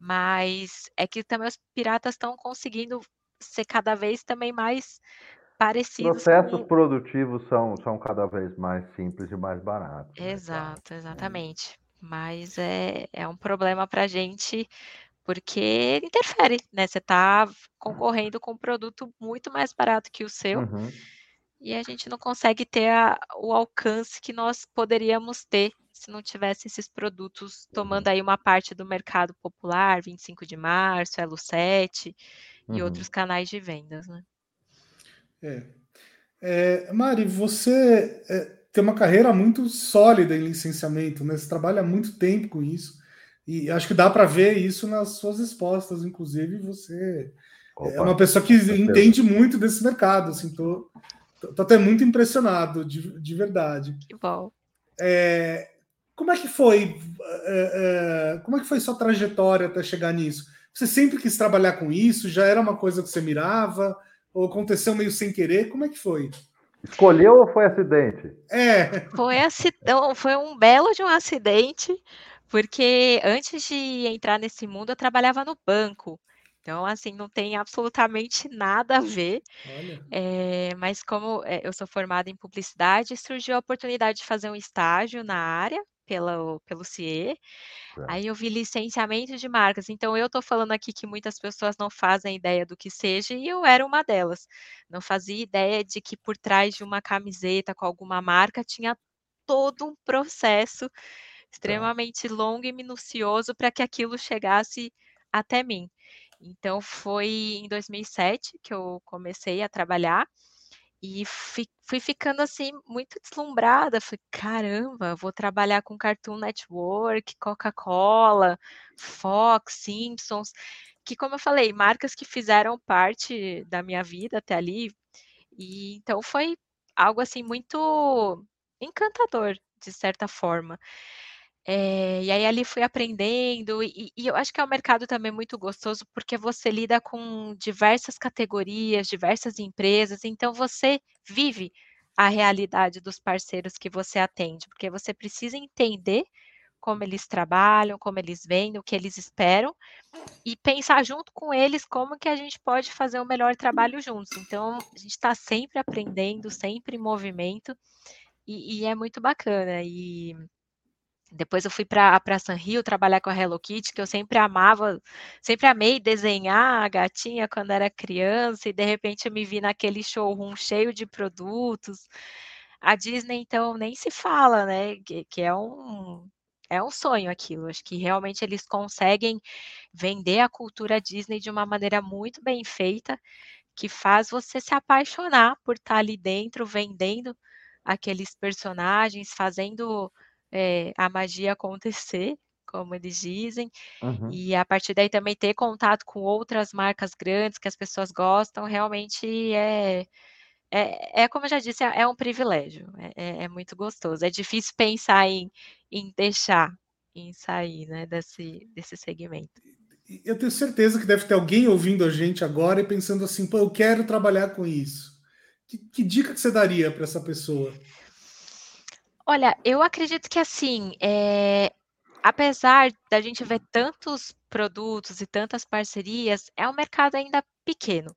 mas é que também os piratas estão conseguindo ser cada vez também mais parecidos Processos com produtivos são são cada vez mais simples e mais baratos, né. Exato, É. exatamente. Mas é é um problema pra gente, porque interfere, né, você tá concorrendo com um produto muito mais barato que o seu, Uhum. e a gente não consegue ter a o alcance que nós poderíamos ter, se não tivesse esses produtos tomando aí uma parte do mercado popular, 25 de março, Elo7 e Uhum. outros canais de vendas, né. É. Eh, Mari, você, eh, tem uma carreira muito sólida em licenciamento, né, você trabalha há muito tempo com isso, e acho que dá pra ver isso nas suas respostas, inclusive você é Opa, uma pessoa que entende muito desse mercado, assim, tô tô tô até muito impressionado, de de verdade. Que bom. Eh, como é que foi, eh eh, como é que foi sua trajetória até chegar nisso? Você sempre quis trabalhar com isso, já era uma coisa que você mirava, ou aconteceu meio sem querer, como é que foi? Escolheu ou foi acidente? É. Foi foi um belo de um acidente, porque antes de entrar nesse mundo eu trabalhava no banco, então, assim, não tem absolutamente nada a ver, Olha. eh, mas como, eh, eu sou formada em publicidade, surgiu a oportunidade de fazer um estágio na área, pela pelo CIE, aí eu vi licenciamento de marcas, então eu tô falando aqui que muitas pessoas não fazem ideia do que seja, e eu era uma delas, não fazia ideia de que por trás de uma camiseta com alguma marca tinha todo um processo extremamente longo e minucioso para que aquilo chegasse até mim. Então foi em 2007 que eu comecei a trabalhar e fui, fui ficando assim muito deslumbrada. Falei, caramba, vou trabalhar com Cartoon Network, Coca-Cola, Fox, Simpsons, que como eu falei, marcas que fizeram parte da minha vida até ali. E então foi algo assim muito encantador, de certa forma. É, e aí ali fui aprendendo, e, e, eu acho que é um mercado também muito gostoso, porque você lida com diversas categorias, diversas empresas, então você vive a realidade dos parceiros que você atende, porque você precisa entender como eles trabalham, como eles vendem, o que eles esperam, e pensar junto com eles como que a gente pode fazer o um melhor trabalho juntos. Então, a gente está sempre aprendendo, sempre em movimento, e, e é muito bacana. E depois eu fui para Rio trabalhar com a Hello Kitty, que eu sempre amava, sempre amei desenhar a gatinha quando era criança, e de repente eu me vi naquele showroom cheio de produtos. A Disney, então, nem se fala, né? Que, que é um, é um sonho aquilo. Acho que realmente eles conseguem vender a cultura Disney de uma maneira muito bem feita, que faz você se apaixonar por estar ali dentro, vendendo aqueles personagens, fazendo é, a magia acontecer, como eles dizem, uhum. e a partir daí também ter contato com outras marcas grandes que as pessoas gostam, realmente é. É, é como eu já disse, é, é um privilégio, é, é, é, muito gostoso. É difícil pensar em, em deixar, em sair né, desse, desse segmento. Eu tenho certeza que deve ter alguém ouvindo a gente agora e pensando assim, pô, eu quero trabalhar com isso. Que, que dica que você daria para essa pessoa? Olha, eu acredito que assim, é, apesar da gente ver tantos produtos e tantas parcerias, é um mercado ainda pequeno,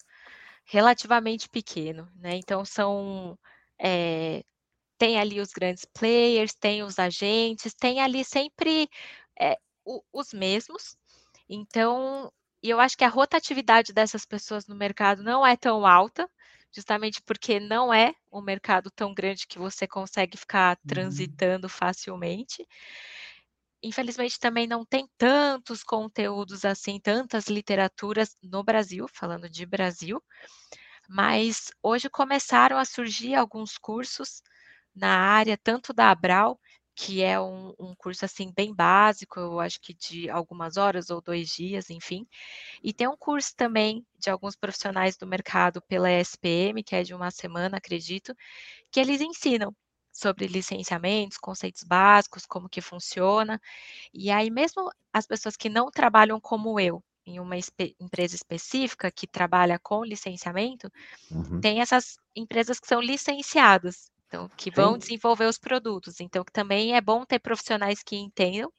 relativamente pequeno, né? Então são é, tem ali os grandes players, tem os agentes, tem ali sempre é, o, os mesmos. Então, eu acho que a rotatividade dessas pessoas no mercado não é tão alta, justamente porque não é um mercado tão grande que você consegue ficar uhum. transitando uhum. facilmente. Infelizmente também não tem tantos conteúdos assim, tantas literaturas no Brasil, falando de Brasil, mas hoje começaram a surgir alguns cursos na área, tanto da Abral, que é um, um, curso assim bem básico, eu acho que de algumas horas ou dois dias, enfim. E tem um curso também de alguns profissionais do mercado pela SPM, que é de uma semana, acredito, que eles ensinam sobre licenciamentos, conceitos básicos, como que funciona. E aí mesmo as pessoas que não trabalham como eu, em uma espe empresa específica que trabalha com licenciamento, uhum. tem essas empresas que são licenciadas. Então, que vão Sim. desenvolver os produtos. Então, também é bom ter profissionais que entendam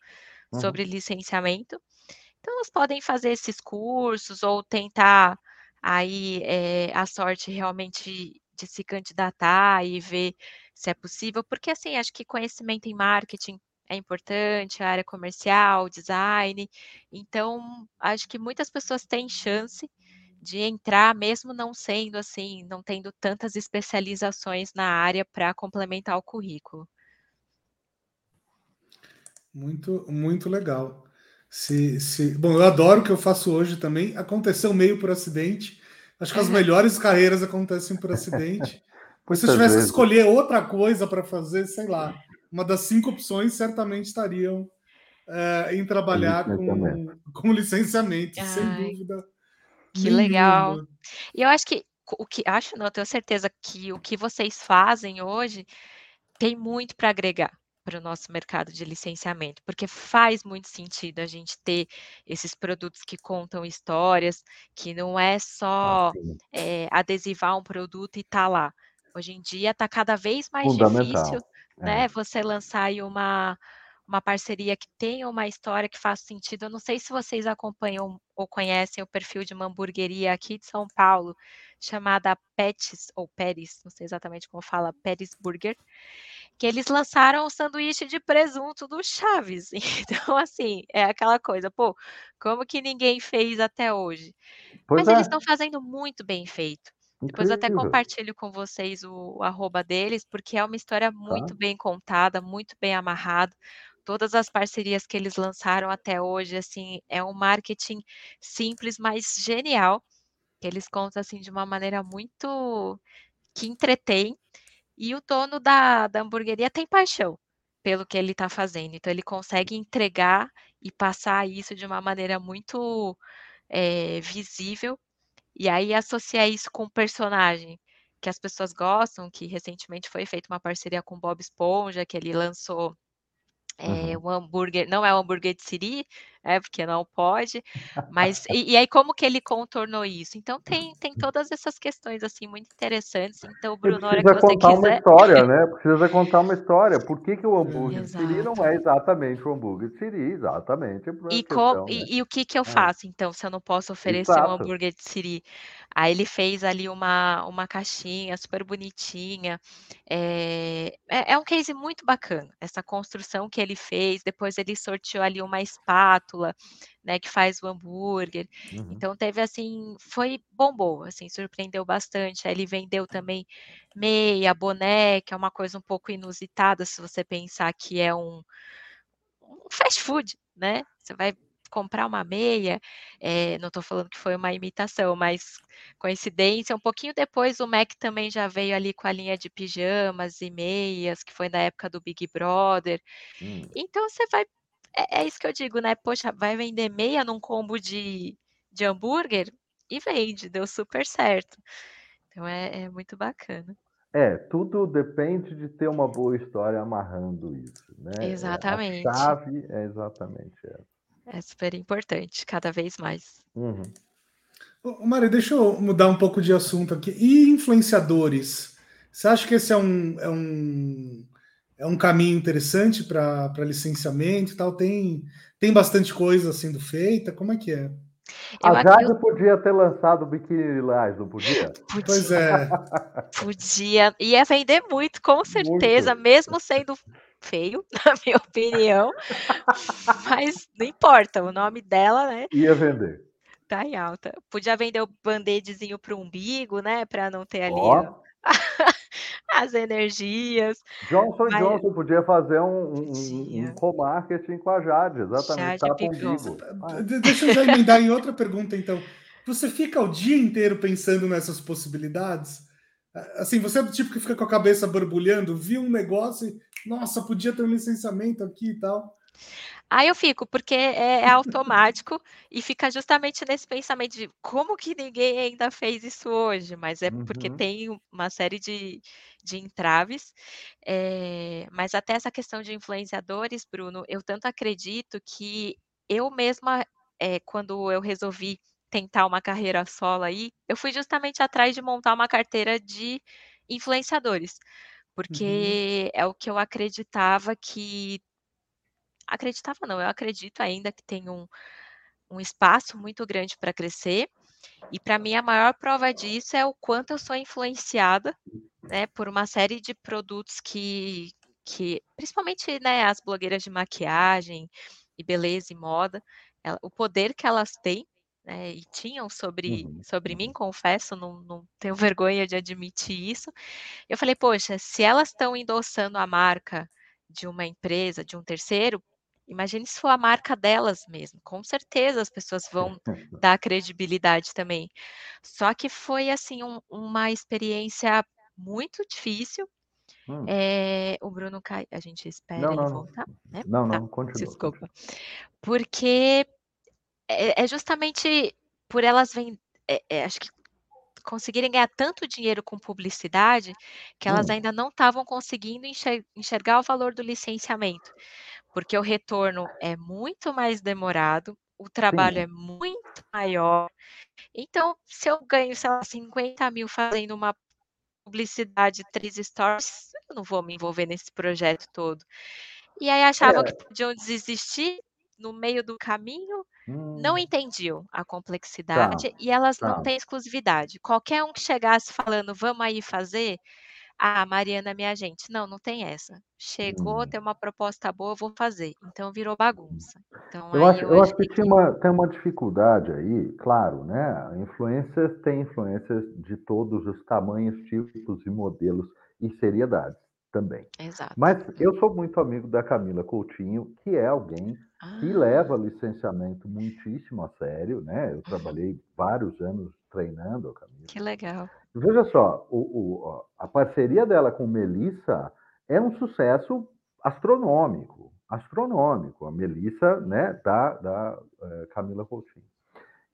uhum. sobre licenciamento. Então, elas podem fazer esses cursos ou tentar aí é, a sorte realmente de se candidatar e ver se é possível, porque assim, acho que conhecimento em marketing é importante, a área comercial, design. Então, acho que muitas pessoas têm chance de entrar, mesmo não sendo assim, não tendo tantas especializações na área para complementar o currículo. Muito, muito legal. Se, se... Bom, eu adoro o que eu faço hoje também. Aconteceu meio por acidente. Acho que as melhores carreiras acontecem por acidente. se eu tivesse que escolher outra coisa para fazer, sei lá, uma das cinco opções certamente estariam é, em trabalhar com, com licenciamento, Ai. sem dúvida que legal. E eu acho que o que acho não, eu tenho certeza que o que vocês fazem hoje tem muito para agregar para o nosso mercado de licenciamento, porque faz muito sentido a gente ter esses produtos que contam histórias, que não é só é, adesivar um produto e tá lá. Hoje em dia está cada vez mais difícil, né? É. Você lançar aí uma uma parceria que tenha uma história que faça sentido. Eu não sei se vocês acompanham ou conhecem o perfil de uma hamburgueria aqui de São Paulo, chamada Pets, ou Peris, não sei exatamente como fala, Peris Burger, que eles lançaram o sanduíche de presunto do Chaves. Então, assim, é aquela coisa, pô, como que ninguém fez até hoje? Pois Mas é. eles estão fazendo muito bem feito. Depois eu até compartilho com vocês o, o arroba deles, porque é uma história muito Tá. bem contada, muito bem amarrado. Todas as parcerias que eles lançaram até hoje, assim, é um marketing simples, mas genial. Que eles contam assim de uma maneira muito que entretém. E o dono da, da hamburgueria tem paixão pelo que ele está fazendo. Então ele consegue entregar e passar isso de uma maneira muito é, visível e aí associar isso com um personagem que as pessoas gostam, que recentemente foi feita uma parceria com Bob Esponja, que ele lançou é, Uhum. um hambúrguer, não é o hambúrguer de Siri, é porque não pode, mas e, e, aí como que ele contornou isso? Então tem, tem todas essas questões assim muito interessantes. Então, Bruno, hora que você contar quiser... uma história, né? Precisa contar uma história. Por que, que o hambúrguer Exato. de Siri não é exatamente o hambúrguer de Siri? Exatamente. E, questão, com, né? e, e, o que que eu É. faço, então, se eu não posso oferecer um Exato. hambúrguer de Siri? Aí ele fez ali uma, uma caixinha super bonitinha. É, é, é um case muito bacana, essa construção que ele fez. Depois ele sorteou ali uma espátula, né, que faz o hambúrguer. Uhum. Então teve assim, foi bombou, assim, surpreendeu bastante. Aí ele vendeu também meia, boné, que é uma coisa um pouco inusitada se você pensar que é um, um fast food, né? Você vai comprar uma meia, é, não estou falando que foi uma imitação, mas coincidência, um pouquinho depois o Mac também já veio ali com a linha de pijamas e meias, que foi na época do Big Brother. Hum. Então você vai é, é, isso que eu digo, né? Poxa, vai vender meia num combo de, de hambúrguer e vende, deu super certo. Então é, é, muito bacana. É, tudo depende de ter uma boa história amarrando isso, né? Exatamente. A chave é exatamente essa. É super importante, cada vez mais. Uhum. Ô, Mário, deixa eu mudar um pouco de assunto aqui. E influenciadores? Você acha que esse é um, é um é um caminho interessante para licenciamento e tal. Tem, tem bastante coisa sendo feita. Como é que é? Eu a Jade eu... podia ter lançado o Biquíni Lilás, não podia? podia? Pois é. Podia. Ia vender muito, com certeza, muito. mesmo sendo feio, na minha opinião. Mas não importa, o nome dela, né? Ia vender. Tá em alta. Podia vender o band-aidzinho pro umbigo, né? Para não ter ali. Ó. as energias. Johnson mas... Johnson podia fazer um, um, um co-marketing com a Jade, exatamente. Jade Ah. Deixa eu já emendar em outra pergunta, então. Você fica o dia inteiro pensando nessas possibilidades? Assim, você é do tipo que fica com a cabeça borbulhando, viu um negócio e, nossa, podia ter um licenciamento aqui e tal. Aí eu fico, porque é, é automático e fica justamente nesse pensamento de como que ninguém ainda fez isso hoje, mas é uhum. porque tem uma série de, de entraves. É, mas até essa questão de influenciadores, Bruno, eu tanto acredito que eu mesma, é, quando eu resolvi tentar uma carreira solo aí, eu fui justamente atrás de montar uma carteira de influenciadores, porque uhum. é o que eu acreditava que acreditava não, eu acredito ainda que tem um, um espaço muito grande para crescer. E para mim a maior prova disso é o quanto eu sou influenciada, né, por uma série de produtos que, que principalmente, né, as blogueiras de maquiagem e beleza e moda, ela, o poder que elas têm, né, e tinham sobre, uhum. sobre mim, confesso, não, não tenho vergonha de admitir isso. Eu falei, poxa, se elas estão endossando a marca de uma empresa, de um terceiro, Imagine se for a marca delas mesmo. Com certeza as pessoas vão dar credibilidade também. Só que foi assim um, uma experiência muito difícil. Hum. É, o Bruno cai, a gente espera não, ele não, voltar, né? Não, tá, não, continua. Desculpa. Porque é, é, justamente por elas vêm, é, é, acho que conseguirem ganhar tanto dinheiro com publicidade que elas Hum. ainda não estavam conseguindo enxer enxergar o valor do licenciamento porque o retorno é muito mais demorado, o trabalho Sim. é muito maior. Então, se eu ganho, sei lá, 50 mil fazendo uma publicidade, três stories, eu não vou me envolver nesse projeto todo. E aí achavam É. que podiam desistir no meio do caminho, Hum. não entendiam a complexidade Tá, e elas tá. não têm exclusividade. Qualquer um que chegasse falando, vamos aí fazer, Ah, Mariana, minha gente, não, não tem essa. Chegou, Hum. tem uma proposta boa, vou fazer. Então virou bagunça. Então Eu acho, eu eu acho que que tinha uma, tem uma dificuldade aí, claro, né? Influências têm influências de todos os tamanhos, tipos e modelos e seriedades também. Exato. Mas eu sou muito amigo da Camila Coutinho, que é alguém que Ah, leva licenciamento muitíssimo a sério, né? Eu uhum, trabalhei vários anos treinando a Camila. que legal. Veja só, o- o- a parceria dela com Melissa é um sucesso astronômico, astronômico. A Melissa, né, da, da eh, Camila Coutinho.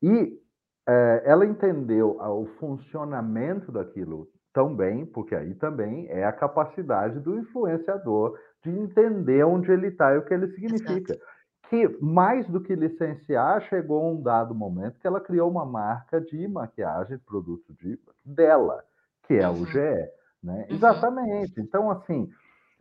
E eh, ela entendeu o funcionamento daquilo tão bem, porque aí também é a capacidade do influenciador de entender onde ele está e o que ele significa. Exato. Que mais do que licenciar, chegou um dado momento que ela criou uma marca de maquiagem, produto de, dela, que é o Uhum, GE, né? uhum, Exatamente. Então, assim,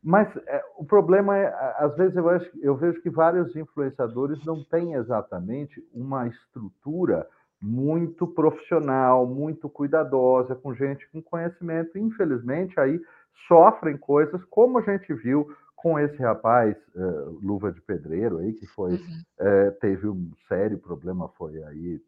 mas é, o problema é, às vezes eu, acho, eu vejo que vários influenciadores não têm exatamente uma estrutura muito profissional, muito cuidadosa, com gente com conhecimento. Infelizmente, aí sofrem coisas como a gente viu com esse rapaz, eh, Luva de Pedreiro, aí, que foi, uhum. eh, teve um sério problema, foi aí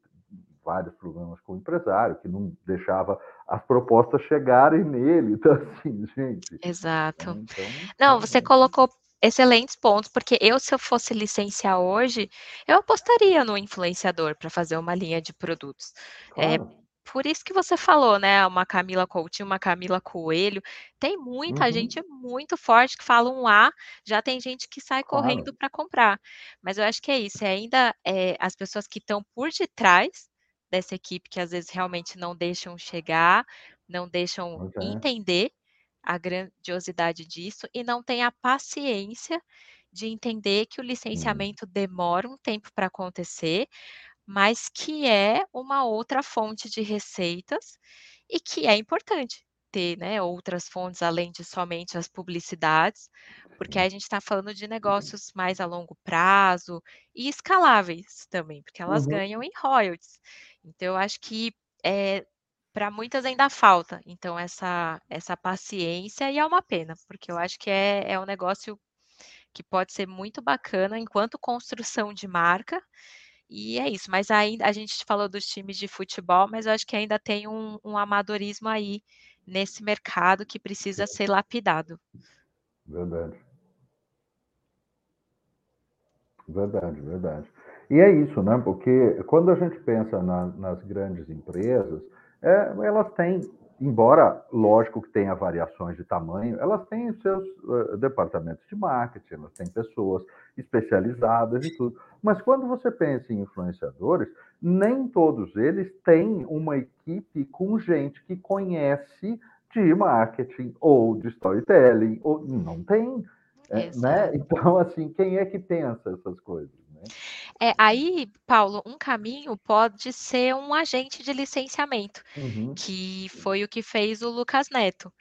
vários problemas com o empresário, que não deixava as propostas chegarem nele. Então, assim, gente. Exato. né, Então, Não, você realmente, colocou excelentes pontos, porque eu, se eu fosse licenciar hoje, eu apostaria no influenciador para fazer uma linha de produtos. É claro. por isso que você falou, né? Uma Camila Coutinho, uma Camila Coelho. Tem muita Uhum, gente muito forte que fala um A, já tem gente que sai claro. correndo para comprar. Mas eu acho que é isso, é ainda é, as pessoas que estão por detrás dessa equipe, que às vezes realmente não deixam chegar, não deixam é. entender a grandiosidade disso e não tem a paciência de entender que o licenciamento demora um tempo para acontecer, mas que é uma outra fonte de receitas e que é importante ter, né, outras fontes além de somente as publicidades, porque a gente está falando de negócios mais a longo prazo e escaláveis também, porque elas Uhum. ganham em royalties. Então, eu acho que é, para muitas ainda falta, então, essa, essa paciência, e é uma pena, porque eu acho que é, é um negócio que pode ser muito bacana enquanto construção de marca, e é isso. Mas ainda a gente falou dos times de futebol, mas eu acho que ainda tem um, um amadorismo aí nesse mercado que precisa ser lapidado. Verdade. Verdade, verdade. E é isso, né? Porque quando a gente pensa na- nas grandes empresas, é, elas têm, embora lógico que tenha variações de tamanho, elas têm seus eh, departamentos de marketing, elas têm pessoas especializadas e tudo. Mas quando você pensa em influenciadores, nem todos eles têm uma equipe com gente que conhece de marketing ou de storytelling, ou não tem. É, né? Então, assim, quem é que pensa essas coisas? Né? É, aí, Paulo, um caminho pode ser um agente de licenciamento, Uhum, que foi o que fez o Lucas Neto,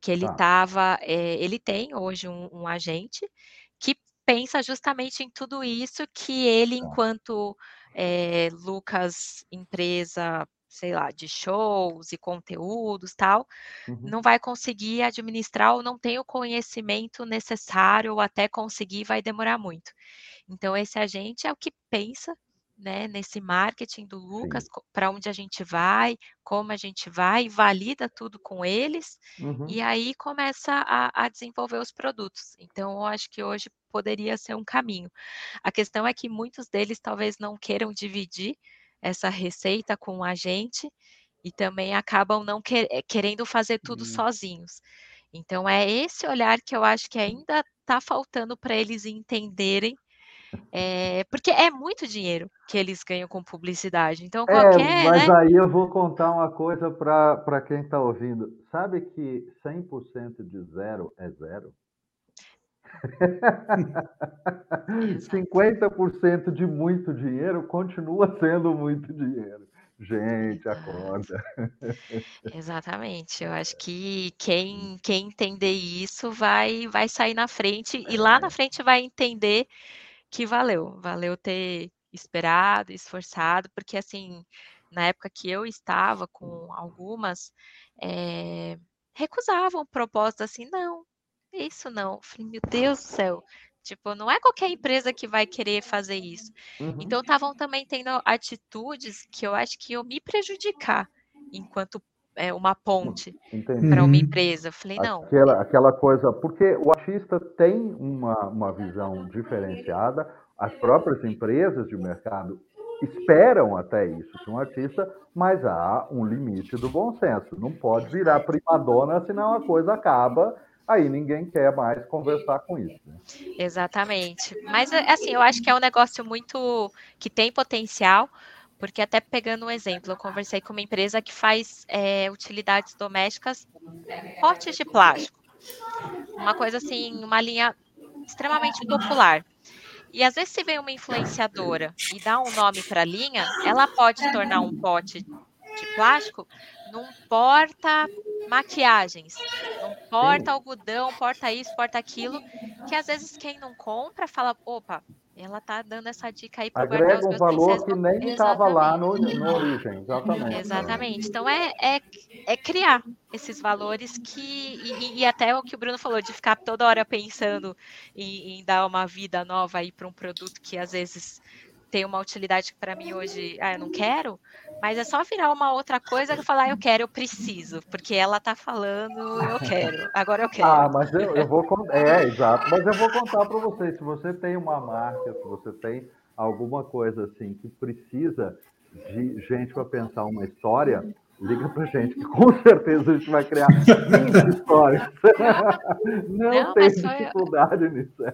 que ele tá. estava, ele tem hoje um, um agente que pensa justamente em tudo isso que ele, Tá. enquanto é, Lucas empresa, sei lá, de shows e conteúdos tal, Uhum, não vai conseguir administrar ou não tem o conhecimento necessário ou até conseguir vai demorar muito. Então esse agente é o que pensa, né, nesse marketing do Lucas, para onde a gente vai, como a gente vai, valida tudo com eles Uhum, e aí começa a, a desenvolver os produtos. Então eu acho que hoje poderia ser um caminho. A questão é que muitos deles talvez não queiram dividir essa receita com a gente e também acabam não que- eh, querendo fazer tudo hum. sozinhos. Então é esse olhar que eu acho que ainda está faltando para eles entenderem, eh, porque é muito dinheiro que eles ganham com publicidade. Então É, qualquer, mas né? aí eu vou contar uma coisa para quem está ouvindo. Sabe que 100% de zero é zero? Exato. 50% de muito dinheiro continua sendo muito dinheiro. Gente, acorda. Exatamente. Eu acho que quem, quem entender isso vai, vai sair na frente e lá na frente vai entender que valeu, valeu ter esperado, esforçado, porque assim, na época que eu estava com algumas, eh, recusavam propostas assim, não, isso não. Eu falei, meu Deus do céu. Tipo, não é qualquer empresa que vai querer fazer isso. Uhum. Então, estavam também tendo atitudes que eu acho que iam me prejudicar enquanto é, uma ponte para uma uhum. empresa. Eu falei, não. Aquela, aquela coisa, porque o artista tem uma, uma visão diferenciada, as próprias empresas de mercado esperam até isso de um artista, mas há um limite do bom senso. Não pode virar primadona, senão a coisa acaba aí ninguém quer mais conversar com isso. Né? Exatamente. Mas, assim, eu acho que é um negócio muito que tem potencial, porque até pegando um exemplo, eu conversei com uma empresa que faz é, utilidades domésticas, potes de plástico. Uma coisa assim, uma linha extremamente popular. E às vezes, se vem uma influenciadora e dá um nome para a linha, ela pode tornar um pote de plástico num porta maquiagens, num porta algodão, porta isso, porta aquilo, que às vezes quem não compra fala, opa, ela tá dando essa dica aí para guardar os meus um valor que nem estava lá no, no origem, exatamente. Exatamente. Então é, é, é criar esses valores que e, e, até o que o Bruno falou de ficar toda hora pensando em, em dar uma vida nova aí para um produto que às vezes tem uma utilidade que para mim hoje, ah, eu não quero, mas é só virar uma outra coisa que falar, ah, eu quero, eu preciso, porque ela tá falando, eu quero, agora eu quero. Ah, mas eu, eu vou é, exato, mas eu vou contar para vocês, se você tem uma marca, se você tem alguma coisa assim que precisa de gente para pensar uma história, liga pra gente, que com certeza a gente vai criar 20 histórias. Não, Não tem dificuldade nisso.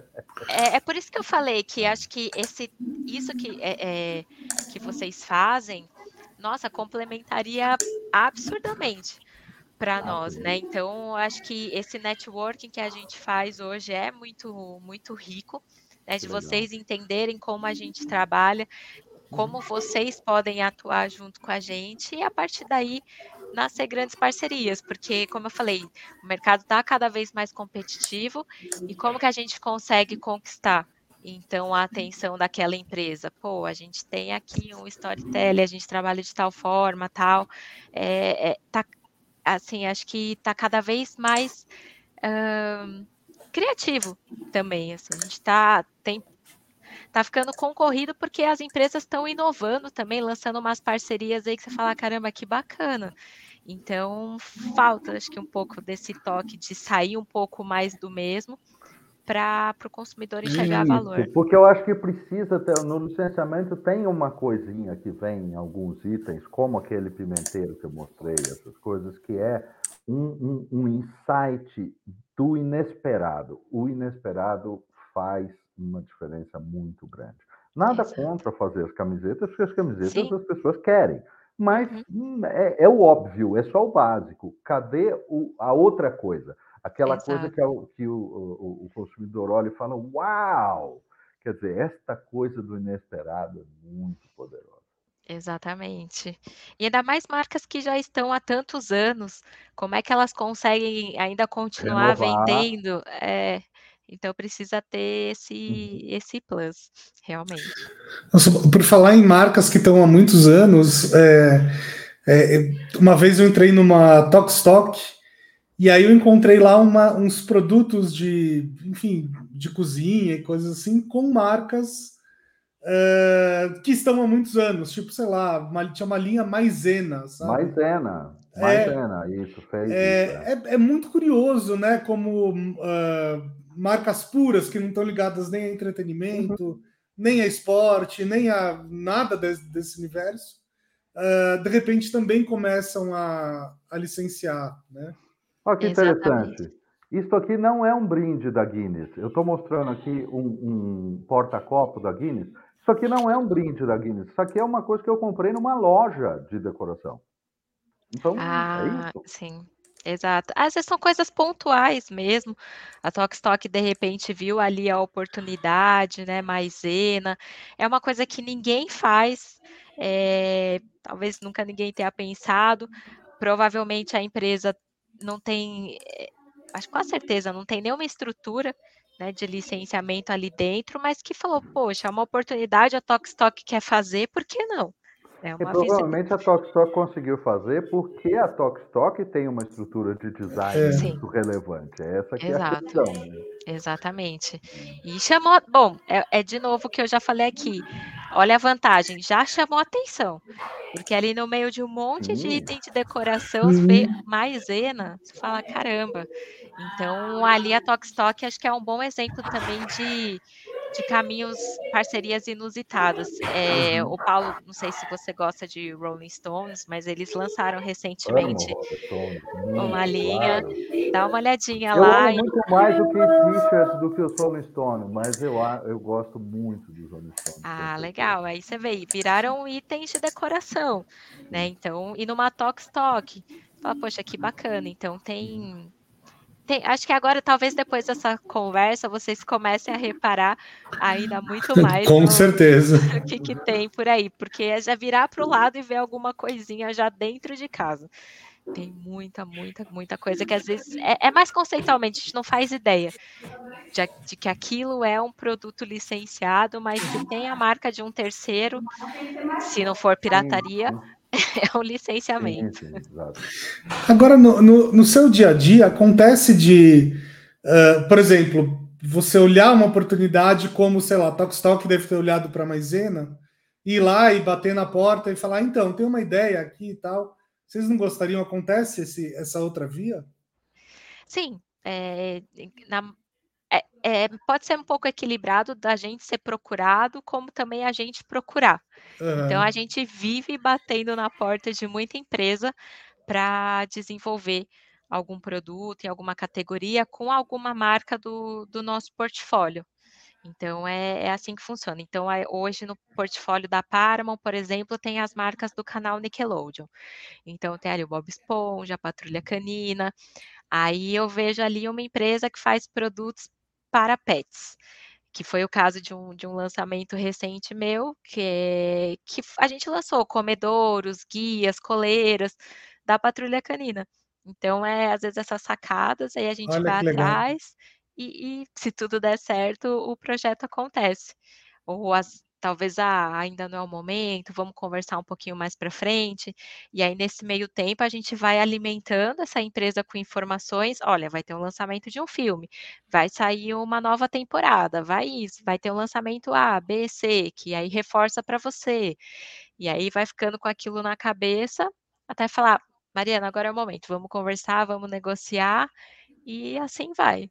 É, é, por isso que eu falei que acho que esse, isso que, é, é, que vocês fazem, nossa, complementaria absurdamente para ah, nós, né? Então, acho que esse networking que a gente faz hoje é muito, muito rico, né? De vocês entenderem como a gente trabalha, como vocês podem atuar junto com a gente e a partir daí nascer grandes parcerias, porque como eu falei, o mercado está cada vez mais competitivo e como que a gente consegue conquistar então a atenção daquela empresa? Pô, a gente tem aqui um storytelling, a gente trabalha de tal forma, tal, é, é tá, assim, acho que está cada vez mais criativo também, assim, a gente tá, tem tá ficando concorrido porque as empresas estão inovando também, lançando umas parcerias aí que você fala, caramba, que bacana. Então, falta, acho que um pouco desse toque de sair um pouco mais do mesmo para o consumidor enxergar Isso, valor. Porque eu acho que precisa ter, no licenciamento tem uma coisinha que vem em alguns itens, como aquele pimenteiro que eu mostrei, essas coisas, que é um, um, um insight do inesperado. O inesperado faz uma diferença muito grande. Nada Exato. contra fazer as camisetas, porque as camisetas Sim. as pessoas querem. Mas uhum. Hum, é, é, o óbvio, é só o básico. Cadê o, a outra coisa? Aquela Exato. coisa que, é o, que o, o, o, consumidor olha e fala: Uau! Quer dizer, esta coisa do inesperado é muito poderosa. Exatamente. E ainda mais marcas que já estão há tantos anos, como é que elas conseguem ainda continuar Renovar. vendendo? É, então precisa ter esse, uhum. esse plus, realmente. Nossa, por falar em marcas que estão há muitos anos, é, é, uma vez eu entrei numa Stock e aí eu encontrei lá uma, uns produtos de, enfim, de cozinha e coisas assim, com marcas é, que estão há muitos anos, tipo, sei lá, uma, tinha uma linha maisena, sabe? Maisena, maisena, é, isso, fez é, isso, é. é. é. muito curioso, né, como uh, marcas puras que não estão ligadas nem a entretenimento, uhum. nem a esporte, nem a nada desse, desse universo, uh, de repente também começam a, a licenciar, né? Olha que interessante. Isso aqui não é um brinde da Guinness. Eu estou mostrando aqui um, um porta-copo da Guinness. Isso aqui não é um brinde da Guinness. Isso aqui é uma coisa que eu comprei numa loja de decoração. Então, é ah, é isso. Sim. Exato. Às vezes são coisas pontuais mesmo. A Tokstok de repente viu ali a oportunidade, né? Maisena. É uma coisa que ninguém faz, é, talvez nunca ninguém tenha pensado. Provavelmente a empresa não tem, é, acho com certeza, não tem nenhuma estrutura né, de licenciamento ali dentro, mas que falou, poxa, é uma oportunidade, a Tokstok quer fazer, por que não? É uma e provavelmente a Tokstok conseguiu fazer porque a Tokstok tem uma estrutura de design é. muito relevante. É essa que Exato. é a questão. Né? Exatamente. E chamou, bom, é, é de novo o que eu já falei aqui. Olha a vantagem, já chamou atenção. Porque ali no meio de um monte de item de decoração, vê maisena, você fala, caramba. Então, ali a Tokstok acho que é um bom exemplo também de de caminhos, parcerias inusitadas. É, o Paulo, não sei se você gosta de Rolling Stones, mas eles lançaram recentemente uma linha. Claro. Dá uma olhadinha eu lá. Eu amo muito mais o Keith Richards do que o Rolling Stones, mas eu, eu gosto muito dos Rolling Stones. Ah, legal. Aí você vê, viraram itens de decoração, né? Então, e numa Tox Talk, fala, poxa, que bacana. Então tem tem, acho que agora, talvez depois dessa conversa, vocês comecem a reparar ainda muito mais. Com no, certeza. O que, que tem por aí, porque é já virar para o lado e ver alguma coisinha já dentro de casa. Tem muita, muita, muita coisa que às vezes é, é mais conceitualmente, a gente não faz ideia de, de, que aquilo é um produto licenciado, mas se tem a marca de um terceiro, se não for pirataria, é um licenciamento. Sim, sim, Agora, no, no, no, seu dia a dia, acontece de, uh, por exemplo, você olhar uma oportunidade como, sei lá, Tokstok deve ter olhado para a Maisena, ir lá e bater na porta e falar, então, tem uma ideia aqui e tal. Vocês não gostariam? Acontece esse, essa outra via? Sim. É, na, é, é, pode ser um pouco equilibrado da gente ser procurado, como também a gente procurar. Uhum. Então, a gente vive batendo na porta de muita empresa para desenvolver algum produto em alguma categoria com alguma marca do, do nosso portfólio. Então, é, é, assim que funciona. Então, é, hoje no portfólio da Paramount, por exemplo, tem as marcas do canal Nickelodeon. Então, tem ali o Bob Esponja, a Patrulha Canina. Aí eu vejo ali uma empresa que faz produtos para pets, que foi o caso de um, de um lançamento recente meu, que, que a gente lançou comedouros, guias, coleiras da patrulha canina. Então, é às vezes essas sacadas, aí a gente Olha vai atrás e, e, se tudo der certo, o projeto acontece. Ou as, talvez ah, ainda não é o momento, vamos conversar um pouquinho mais para frente. E aí, nesse meio tempo, a gente vai alimentando essa empresa com informações. Olha, vai ter um lançamento de um filme, vai sair uma nova temporada, vai isso, vai ter um lançamento A, B, C, que aí reforça para você. E aí vai ficando com aquilo na cabeça até falar, Mariana, agora é o momento, vamos conversar, vamos negociar, e assim vai.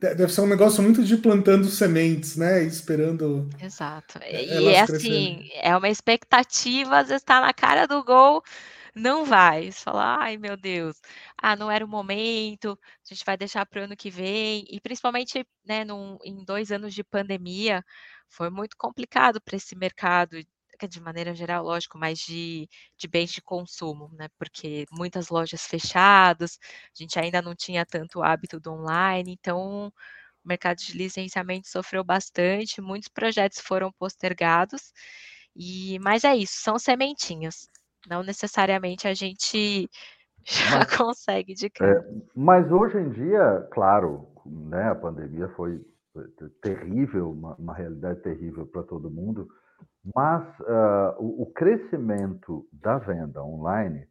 Deve ser um negócio muito de plantando sementes, né? Esperando. Exato. E é assim, é uma expectativa, às vezes está na cara do gol, não vai. Você fala, ai meu Deus, ah, não era o momento, a gente vai deixar para o ano que vem. E principalmente, né, num, em dois anos de pandemia, foi muito complicado para esse mercado de maneira geral, lógico, mas de, de bens de consumo, né? Porque muitas lojas fechadas, a gente ainda não tinha tanto hábito do online, então o mercado de licenciamento sofreu bastante, muitos projetos foram postergados, e mas é isso, são sementinhas. Não necessariamente a gente já mas, consegue de cara. É, mas hoje em dia, claro, né, a pandemia foi terrível, uma, uma realidade terrível para todo mundo. Mas uh, o, o crescimento da venda online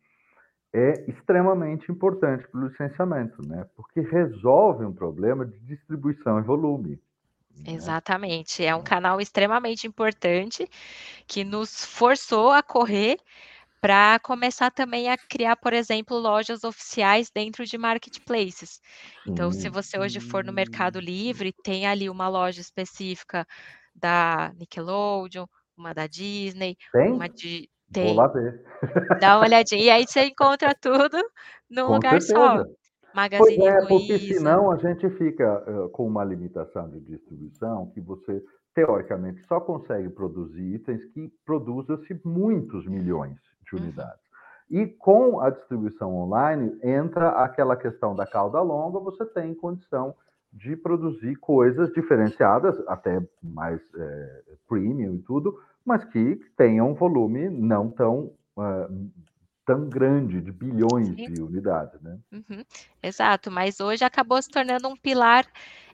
é extremamente importante para o licenciamento, né? Porque resolve um problema de distribuição e volume. Né? Exatamente, é um canal extremamente importante que nos forçou a correr para começar também a criar, por exemplo, lojas oficiais dentro de marketplaces. Então, se você hoje for no Mercado Livre, tem ali uma loja específica da Nickelodeon, uma da Disney, Tem? uma de. Tem. Vou lá ver. Dá uma olhadinha. E aí você encontra tudo num Com lugar certeza. só. Magazine pois é, Luiza. porque senão a gente fica uh, com uma limitação de distribuição que você, teoricamente, só consegue produzir itens que produzam-se muitos milhões de uhum. unidades. Uhum. E com a distribuição online, entra aquela questão da cauda longa, você tem condição de produzir coisas diferenciadas, até mais é, premium e tudo, mas que tenham um volume não tão uh, tão grande de bilhões Sim. de unidades, né? Uhum. Exato, mas hoje acabou se tornando um pilar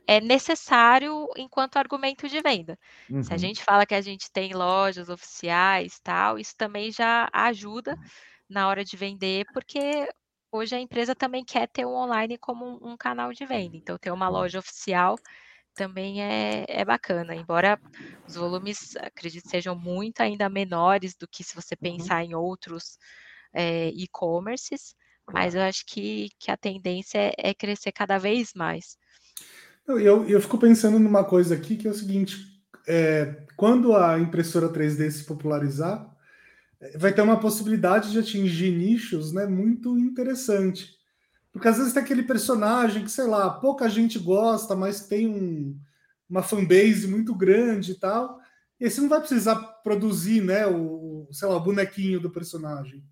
é necessário enquanto argumento de venda. Uhum. Se a uhum. gente fala que a gente tem lojas oficiais, tal, isso também já ajuda na hora de vender, porque hoje a empresa também quer ter o online como um, canal de venda. Então, ter uma loja oficial também é, é bacana, embora os volumes, acredito, sejam muito ainda menores do que se você uhum. pensar uhum. em outros é, e-commerces, mas eu acho que, que a tendência é, é crescer cada vez mais. Eu, eu fico pensando numa coisa aqui que é o seguinte: é, quando a impressora 3D se popularizar, vai ter uma possibilidade de atingir nichos né, muito interessante. Porque às vezes tem aquele personagem que, sei lá, pouca gente gosta, mas tem um, uma fanbase muito grande e tal. E você não vai precisar produzir né, o, sei lá, o bonequinho do personagem.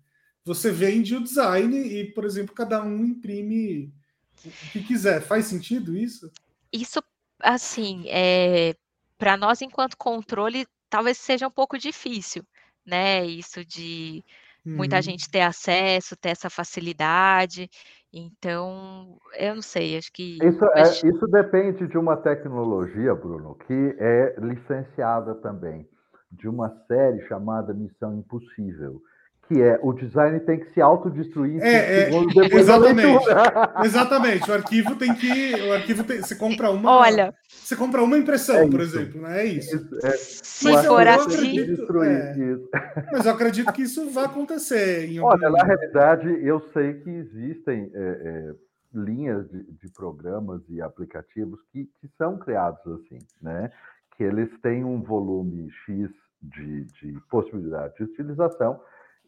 Você vende o design e, por exemplo, cada um imprime o que quiser. Faz sentido isso? Isso, assim, é, para nós, enquanto controle, talvez seja um pouco difícil, né? Isso de muita uhum. gente ter acesso, ter essa facilidade. Então, eu não sei, acho que. Isso, é, isso depende de uma tecnologia, Bruno, que é licenciada também, de uma série chamada Missão Impossível que é o design tem que se autodestruir é, é, exatamente. exatamente o arquivo tem que o arquivo tem, você compra uma olha. você compra uma impressão é por exemplo não né? é isso, isso é. se mas for assim é, mas eu acredito que isso vai acontecer em olha na realidade eu sei que existem é, é, linhas de, de, programas e aplicativos que, que são criados assim né? Que eles têm um volume x de, de possibilidade de utilização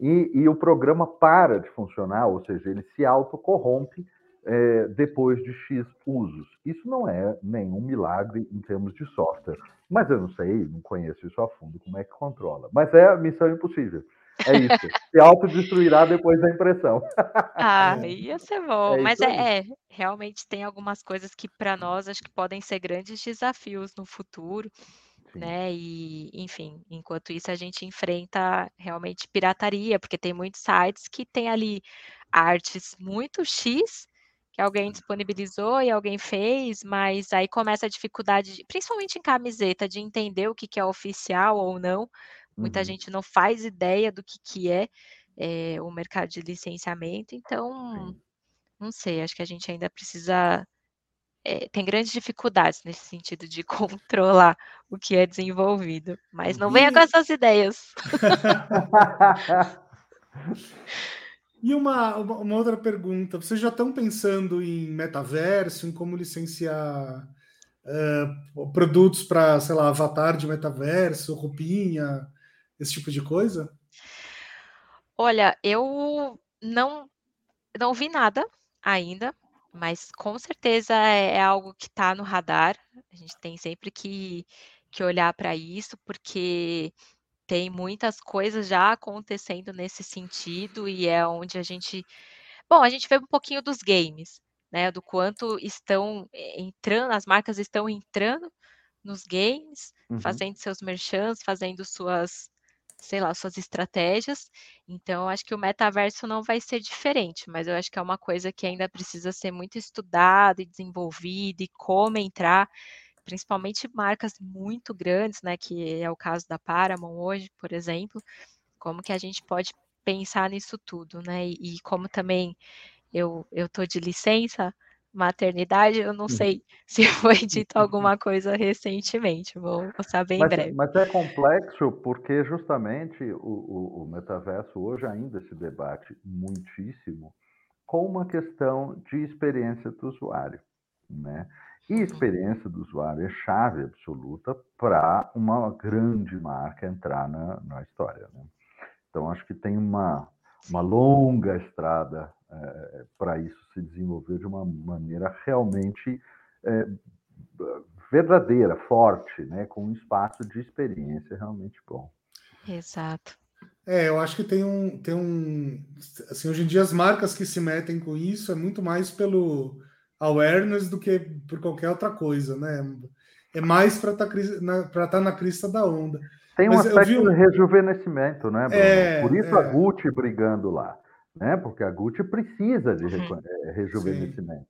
e, e o programa para de funcionar, ou seja, ele se autocorrompe é, depois de X usos. Isso não é nenhum milagre em termos de software, mas eu não sei, não conheço isso a fundo, como é que controla. Mas é missão impossível. É isso. Se autodestruirá depois da impressão. Ah, ia ser bom. É Mas é, é, realmente tem algumas coisas que para nós acho que podem ser grandes desafios no futuro né? E, enfim, enquanto isso a gente enfrenta realmente pirataria, porque tem muitos sites que tem ali artes muito X que alguém disponibilizou e alguém fez, mas aí começa a dificuldade, de, principalmente em camiseta, de entender o que, que é oficial ou não. Muita uhum. gente não faz ideia do que, que é, é o mercado de licenciamento, então, Sim. não sei, acho que a gente ainda precisa é, tem grandes dificuldades nesse sentido de controlar o que é desenvolvido. Mas não venha com essas ideias. e uma, uma, outra pergunta: vocês já estão pensando em metaverso, em como licenciar uh, produtos para, sei lá, avatar de metaverso, roupinha, esse tipo de coisa? Olha, eu não, não vi nada ainda mas com certeza é, é algo que está no radar. A gente tem sempre que, que olhar para isso, porque tem muitas coisas já acontecendo nesse sentido e é onde a gente. Bom, a gente vê um pouquinho dos games, né? Do quanto estão entrando, as marcas estão entrando nos games, uhum. fazendo seus merchants, fazendo suas sei lá, suas estratégias. Então, acho que o metaverso não vai ser diferente, mas eu acho que é uma coisa que ainda precisa ser muito estudada e desenvolvida e como entrar, principalmente marcas muito grandes, né, que é o caso da Paramount hoje, por exemplo, como que a gente pode pensar nisso tudo, né? E, e como também eu tô de licença, maternidade, eu não uhum. sei se foi dito alguma coisa recentemente, vou, vou saber em mas, breve. Mas é complexo porque justamente o, o, o, metaverso hoje ainda se debate muitíssimo com uma questão de experiência do usuário, né? E uhum. experiência do usuário é chave absoluta para uma grande marca entrar na, na história, né? Então acho que tem uma, uma longa estrada é, para isso se desenvolver de uma maneira realmente é, verdadeira, forte, né, com um espaço de experiência realmente bom. Exato. É, eu acho que tem um, tem um, assim, hoje em dia as marcas que se metem com isso é muito mais pelo awareness do que por qualquer outra coisa, né? É mais para estar tá, tá na crista da onda. Tem um Mas aspecto vi... de rejuvenescimento, né, Bruno? É, Por isso é... a Gucci brigando lá né? Porque a Gucci precisa de uhum. Eh, rejuvenescimento.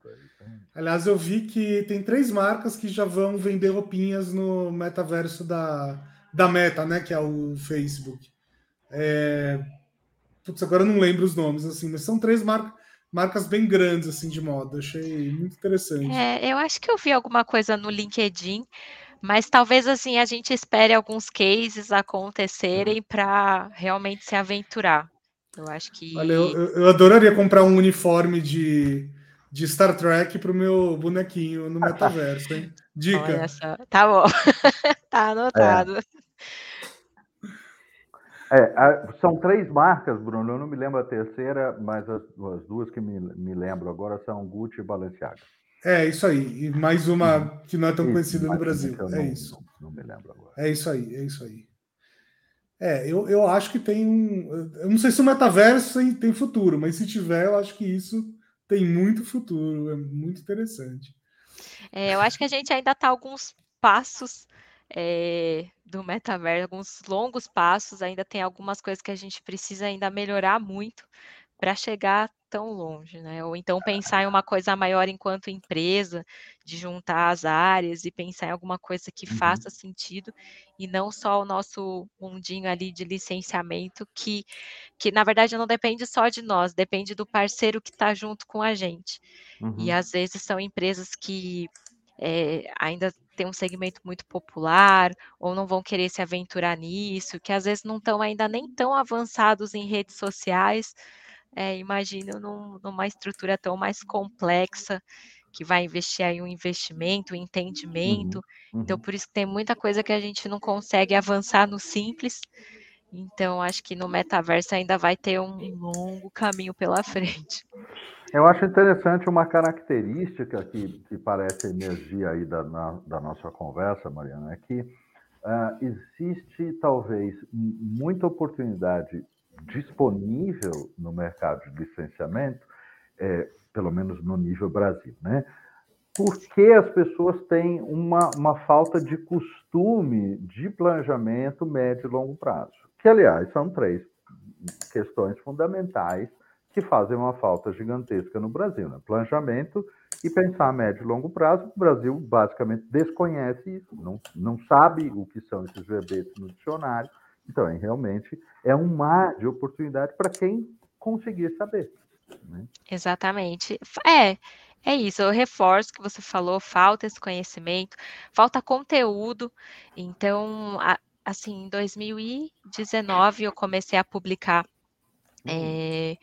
Aliás, eu vi que tem três marcas que já vão vender roupinhas no metaverso da, da Meta, né? Que é o Facebook. É... Putz, agora eu não lembro os nomes, assim, mas são três marcas marcas bem grandes assim de moda. Achei muito interessante. É, eu acho que eu vi alguma coisa no LinkedIn, mas talvez assim a gente espere alguns cases acontecerem para realmente se aventurar. Eu acho que. Olha, eu, eu adoraria comprar um uniforme de, de Star Trek para o meu bonequinho no metaverso, hein? Dica. Tá bom. tá anotado. É. É, são três marcas, Bruno. Eu não me lembro a terceira, mas as, as duas que me, me lembro agora são Gucci e Balenciaga. É, isso aí. E mais uma uhum. que não é tão isso, conhecida no Brasil. É não, isso. Não, não, me lembro agora. É isso aí, é isso aí. É, eu, eu acho que tem um. Eu não sei se o metaverso tem, futuro, mas se tiver, eu acho que isso tem muito futuro. É muito interessante. É, eu acho que a gente ainda está alguns passos é, do metaverso, alguns longos passos, ainda tem algumas coisas que a gente precisa ainda melhorar muito para chegar tão longe, né? Ou então pensar em uma coisa maior enquanto empresa, de juntar as áreas e pensar em alguma coisa que uhum. faça sentido e não só o nosso mundinho ali de licenciamento que, que na verdade não depende só de nós, depende do parceiro que está junto com a gente. Uhum. E às vezes são empresas que é, ainda tem um segmento muito popular, ou não vão querer se aventurar nisso, que às vezes não estão ainda nem tão avançados em redes sociais, é, imagino num, numa estrutura tão mais complexa, que vai investir aí um investimento, um entendimento. Uhum, então, uhum. por isso que tem muita coisa que a gente não consegue avançar no simples. Então, acho que no metaverso ainda vai ter um longo caminho pela frente. Eu acho interessante uma característica que, que parece emergir aí da, na, da nossa conversa, Mariana, é que uh, existe talvez muita oportunidade disponível no mercado de licenciamento, é, pelo menos no nível Brasil, né? Porque as pessoas têm uma, uma falta de costume de planejamento médio e longo prazo, que, aliás, são três questões fundamentais que fazem uma falta gigantesca no Brasil. Né? Planejamento e pensar a médio e longo prazo. O Brasil basicamente desconhece isso, não, não sabe o que são esses verbetes no dicionário. Então, é, realmente é um mar de oportunidade para quem conseguir saber. Né? Exatamente. É, é isso, eu reforço o que você falou, falta esse conhecimento, falta conteúdo. Então, assim, em 2019 eu comecei a publicar é,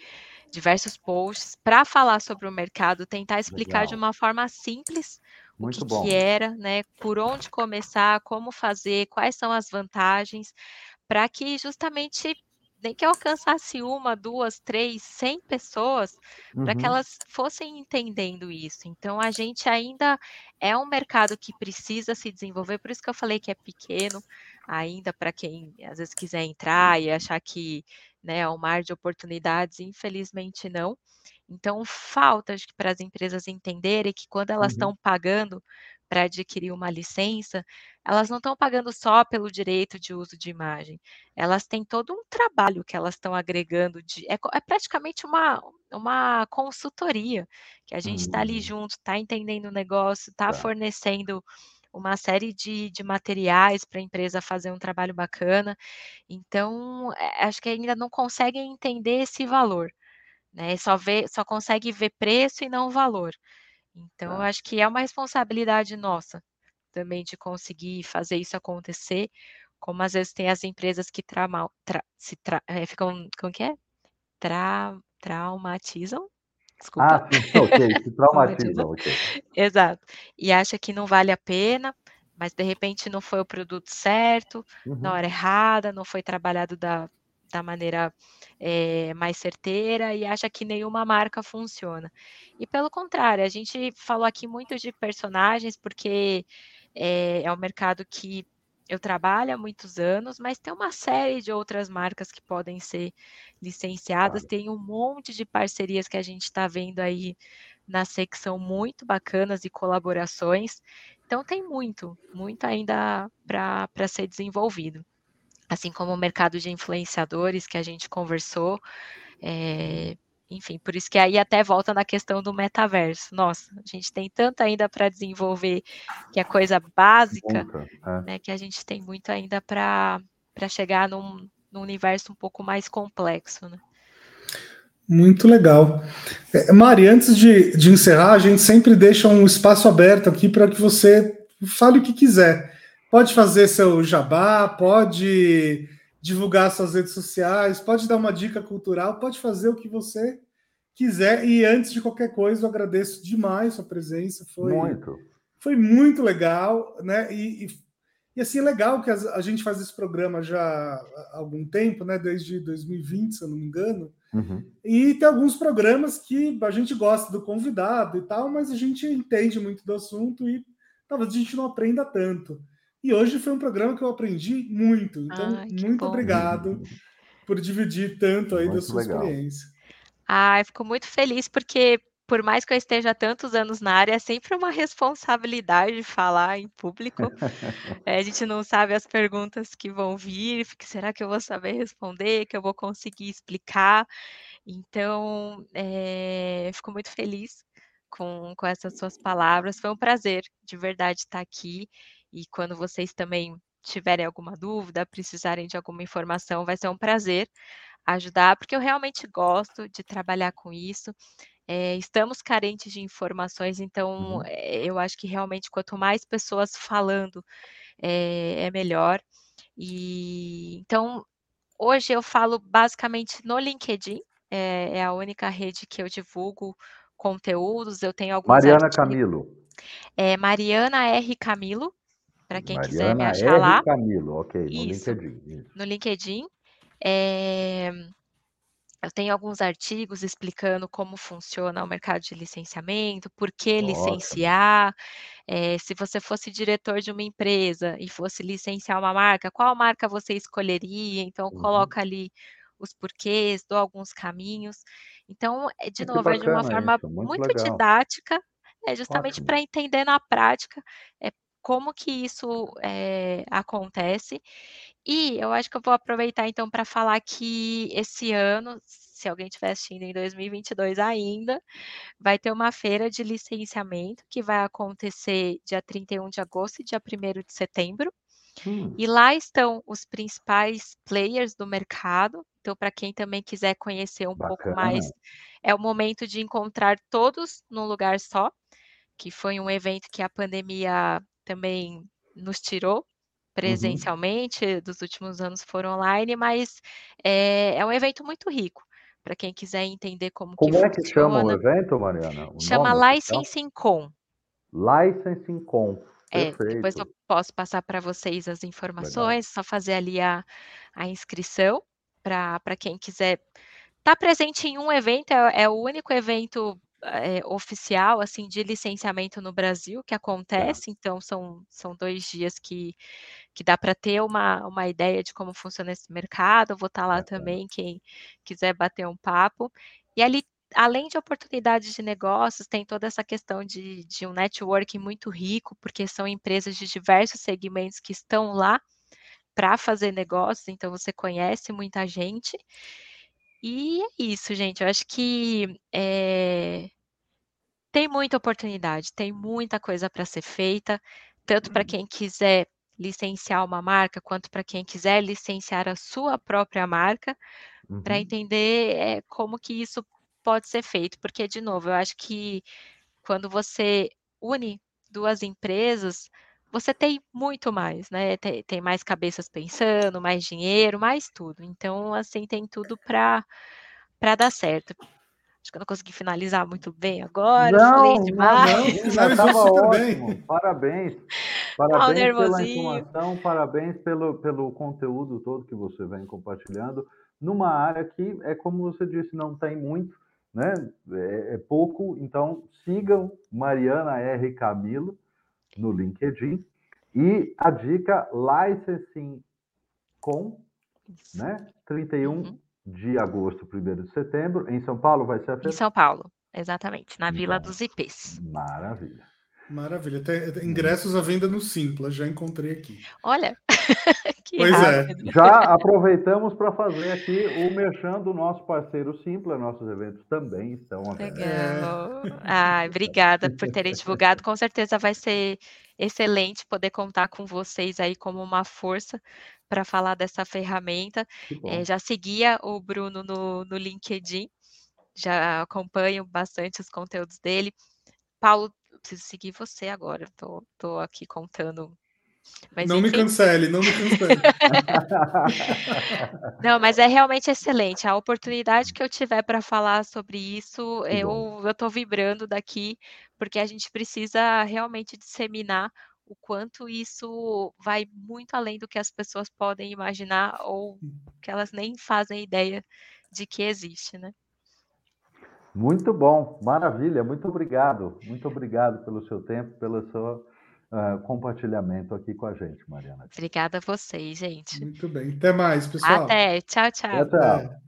diversos posts para falar sobre o mercado, tentar explicar Legal. de uma forma simples Muito o que, que, era, né? Por onde começar, como fazer, quais são as vantagens, para que justamente nem que alcançasse uma, duas, três, cem pessoas, uhum. para que elas fossem entendendo isso. Então, a gente ainda é um mercado que precisa se desenvolver, por isso que eu falei que é pequeno ainda para quem às vezes quiser entrar e achar que né, é um mar de oportunidades, infelizmente não. Então, falta para as empresas entenderem que quando elas estão uhum. pagando para adquirir uma licença, elas não estão pagando só pelo direito de uso de imagem, elas têm todo um trabalho que elas estão agregando, de, é, é praticamente uma, uma consultoria, que a gente está ali hum. junto, está entendendo o negócio, está tá. fornecendo uma série de, de materiais para a empresa fazer um trabalho bacana. Então, é, acho que ainda não conseguem entender esse valor, né? Só vê, só consegue ver preço e não valor. Então, tá. acho que é uma responsabilidade nossa também de conseguir fazer isso acontecer, como às vezes tem as empresas que trauma, tra, se tra, é, ficam, como que é? Tra, traumatizam Desculpa. Ah, sim, ok, se traumatiza, ok. Exato. E acha que não vale a pena, mas de repente não foi o produto certo, uhum. na hora errada, não foi trabalhado da, da maneira é, mais certeira e acha que nenhuma marca funciona. E pelo contrário, a gente falou aqui muito de personagens, porque é, é um mercado que eu trabalho há muitos anos, mas tem uma série de outras marcas que podem ser licenciadas, claro. tem um monte de parcerias que a gente está vendo aí na secção muito bacanas e colaborações. Então tem muito, muito ainda para ser desenvolvido. Assim como o mercado de influenciadores que a gente conversou, é, enfim, por isso que aí até volta na questão do metaverso. Nossa, a gente tem tanto ainda para desenvolver que é coisa básica, é. né, que a gente tem muito ainda para chegar num, num universo um pouco mais complexo, né? Muito legal. É, Mari, antes de, de encerrar, a gente sempre deixa um espaço aberto aqui para que você fale o que quiser. Pode fazer seu jabá, pode divulgar suas redes sociais, pode dar uma dica cultural, pode fazer o que você quiser. E antes de qualquer coisa, eu agradeço demais sua presença. Foi muito, foi muito legal, né? E, e, e assim, é legal que a, a, gente faz esse programa já há algum tempo, né? Desde 2020, se eu não me engano. Uhum. E tem alguns programas que a gente gosta do convidado e tal, mas a gente entende muito do assunto e talvez a gente não aprenda tanto. E hoje foi um programa que eu aprendi muito. Então, Ai, muito bom. obrigado por dividir tanto aí muito da sua legal. experiência. Ai, fico muito feliz porque por mais que eu esteja há tantos anos na área, é sempre uma responsabilidade falar em público. É, a gente não sabe as perguntas que vão vir, que será que eu vou saber responder, que eu vou conseguir explicar. Então, é, fico muito feliz com, com essas suas palavras. Foi um prazer, de verdade, estar aqui. E quando vocês também tiverem alguma dúvida, precisarem de alguma informação, vai ser um prazer ajudar, porque eu realmente gosto de trabalhar com isso. É, estamos carentes de informações, então uhum. é, eu acho que realmente quanto mais pessoas falando é, é melhor. E então hoje eu falo basicamente no LinkedIn, é, a única rede que eu divulgo conteúdos. Eu tenho alguns Mariana artigos. Camilo. É Mariana R. Camilo, para quem Mariana quiser me achar R. lá. Camilo, ok, no isso, LinkedIn. Isso. No LinkedIn. É, eu tenho alguns artigos explicando como funciona o mercado de licenciamento, por que licenciar. É, se você fosse diretor de uma empresa e fosse licenciar uma marca, qual marca você escolheria? Então, uhum. coloca ali os porquês, dou alguns caminhos. Então, é, de novo, é de uma forma isso, muito, muito didática, é justamente para entender na prática é, como que isso é, acontece. E eu acho que eu vou aproveitar então para falar que esse ano, se alguém estiver assistindo em 2022 ainda, vai ter uma feira de licenciamento que vai acontecer dia 31 de agosto e dia 1 de setembro. Hum. E lá estão os principais players do mercado. Então, para quem também quiser conhecer um Bacana. pouco mais, é o momento de encontrar todos num lugar só, que foi um evento que a pandemia também nos tirou uhum. presencialmente, uhum. dos últimos anos foram online, mas é, é um evento muito rico para quem quiser entender como, como que é que chama o evento, Mariana? O chama Licensing Com. Licensing Com. É, depois eu posso passar para vocês as informações, Legal. só fazer ali a, a inscrição para quem quiser estar tá presente em um evento, é, é o único evento é, oficial assim de licenciamento no Brasil que tá. acontece, então são, são dois dias que, que dá para ter uma, uma ideia de como funciona esse mercado. Eu vou estar tá lá também, quem quiser bater um papo. E ali além de oportunidades de negócios, tem toda essa questão de, de um networking muito rico, porque são empresas de diversos segmentos que estão lá para fazer negócios, então você conhece muita gente. E é isso, gente. Eu acho que é, tem muita oportunidade, tem muita coisa para ser feita, tanto para uhum. quem quiser licenciar uma marca, quanto para quem quiser licenciar a sua própria marca, uhum. para entender é, como que isso pode ser feito, porque, de novo, eu acho que quando você une duas empresas, você tem muito mais, né? Tem, tem mais cabeças pensando, mais dinheiro, mais tudo. Então, assim, tem tudo para dar certo. Acho que eu não consegui finalizar muito bem agora. Não, falei demais. não, estava ótimo. Parabéns. Parabéns pela informação, parabéns pelo, pelo conteúdo todo que você vem compartilhando numa área que é como você disse, não tem muito, né? É, é, pouco, então sigam Mariana R. Camilo no LinkedIn e a dica Licensing com, né? 31 uhum. de agosto, 1 de setembro, em São Paulo vai ser a feira? Em São Paulo, exatamente, na então, Vila dos IPs. Maravilha. Maravilha. Tem ingressos à venda no Simpla, já encontrei aqui. Olha, pois rápido. é. Já aproveitamos para fazer aqui o merchan do nosso parceiro Simpla. Nossos eventos também estão abertos. Legal. É. Ah, obrigada por terem divulgado. Com certeza vai ser excelente poder contar com vocês aí como uma força para falar dessa ferramenta. É, já seguia o Bruno no, no LinkedIn, já acompanho bastante os conteúdos dele. Paulo, preciso seguir você agora. Tô, tô aqui contando. Mas, não enfim... me cancele, não me cancele. não, mas é realmente excelente. A oportunidade que eu tiver para falar sobre isso, eu estou vibrando daqui, porque a gente precisa realmente disseminar o quanto isso vai muito além do que as pessoas podem imaginar ou que elas nem fazem ideia de que existe, né? Muito bom, maravilha, muito obrigado. Muito obrigado pelo seu tempo, pelo seu uh, compartilhamento aqui com a gente, Mariana. Obrigada a vocês, gente. Muito bem, até mais, pessoal. Até, tchau, tchau. Até, tchau.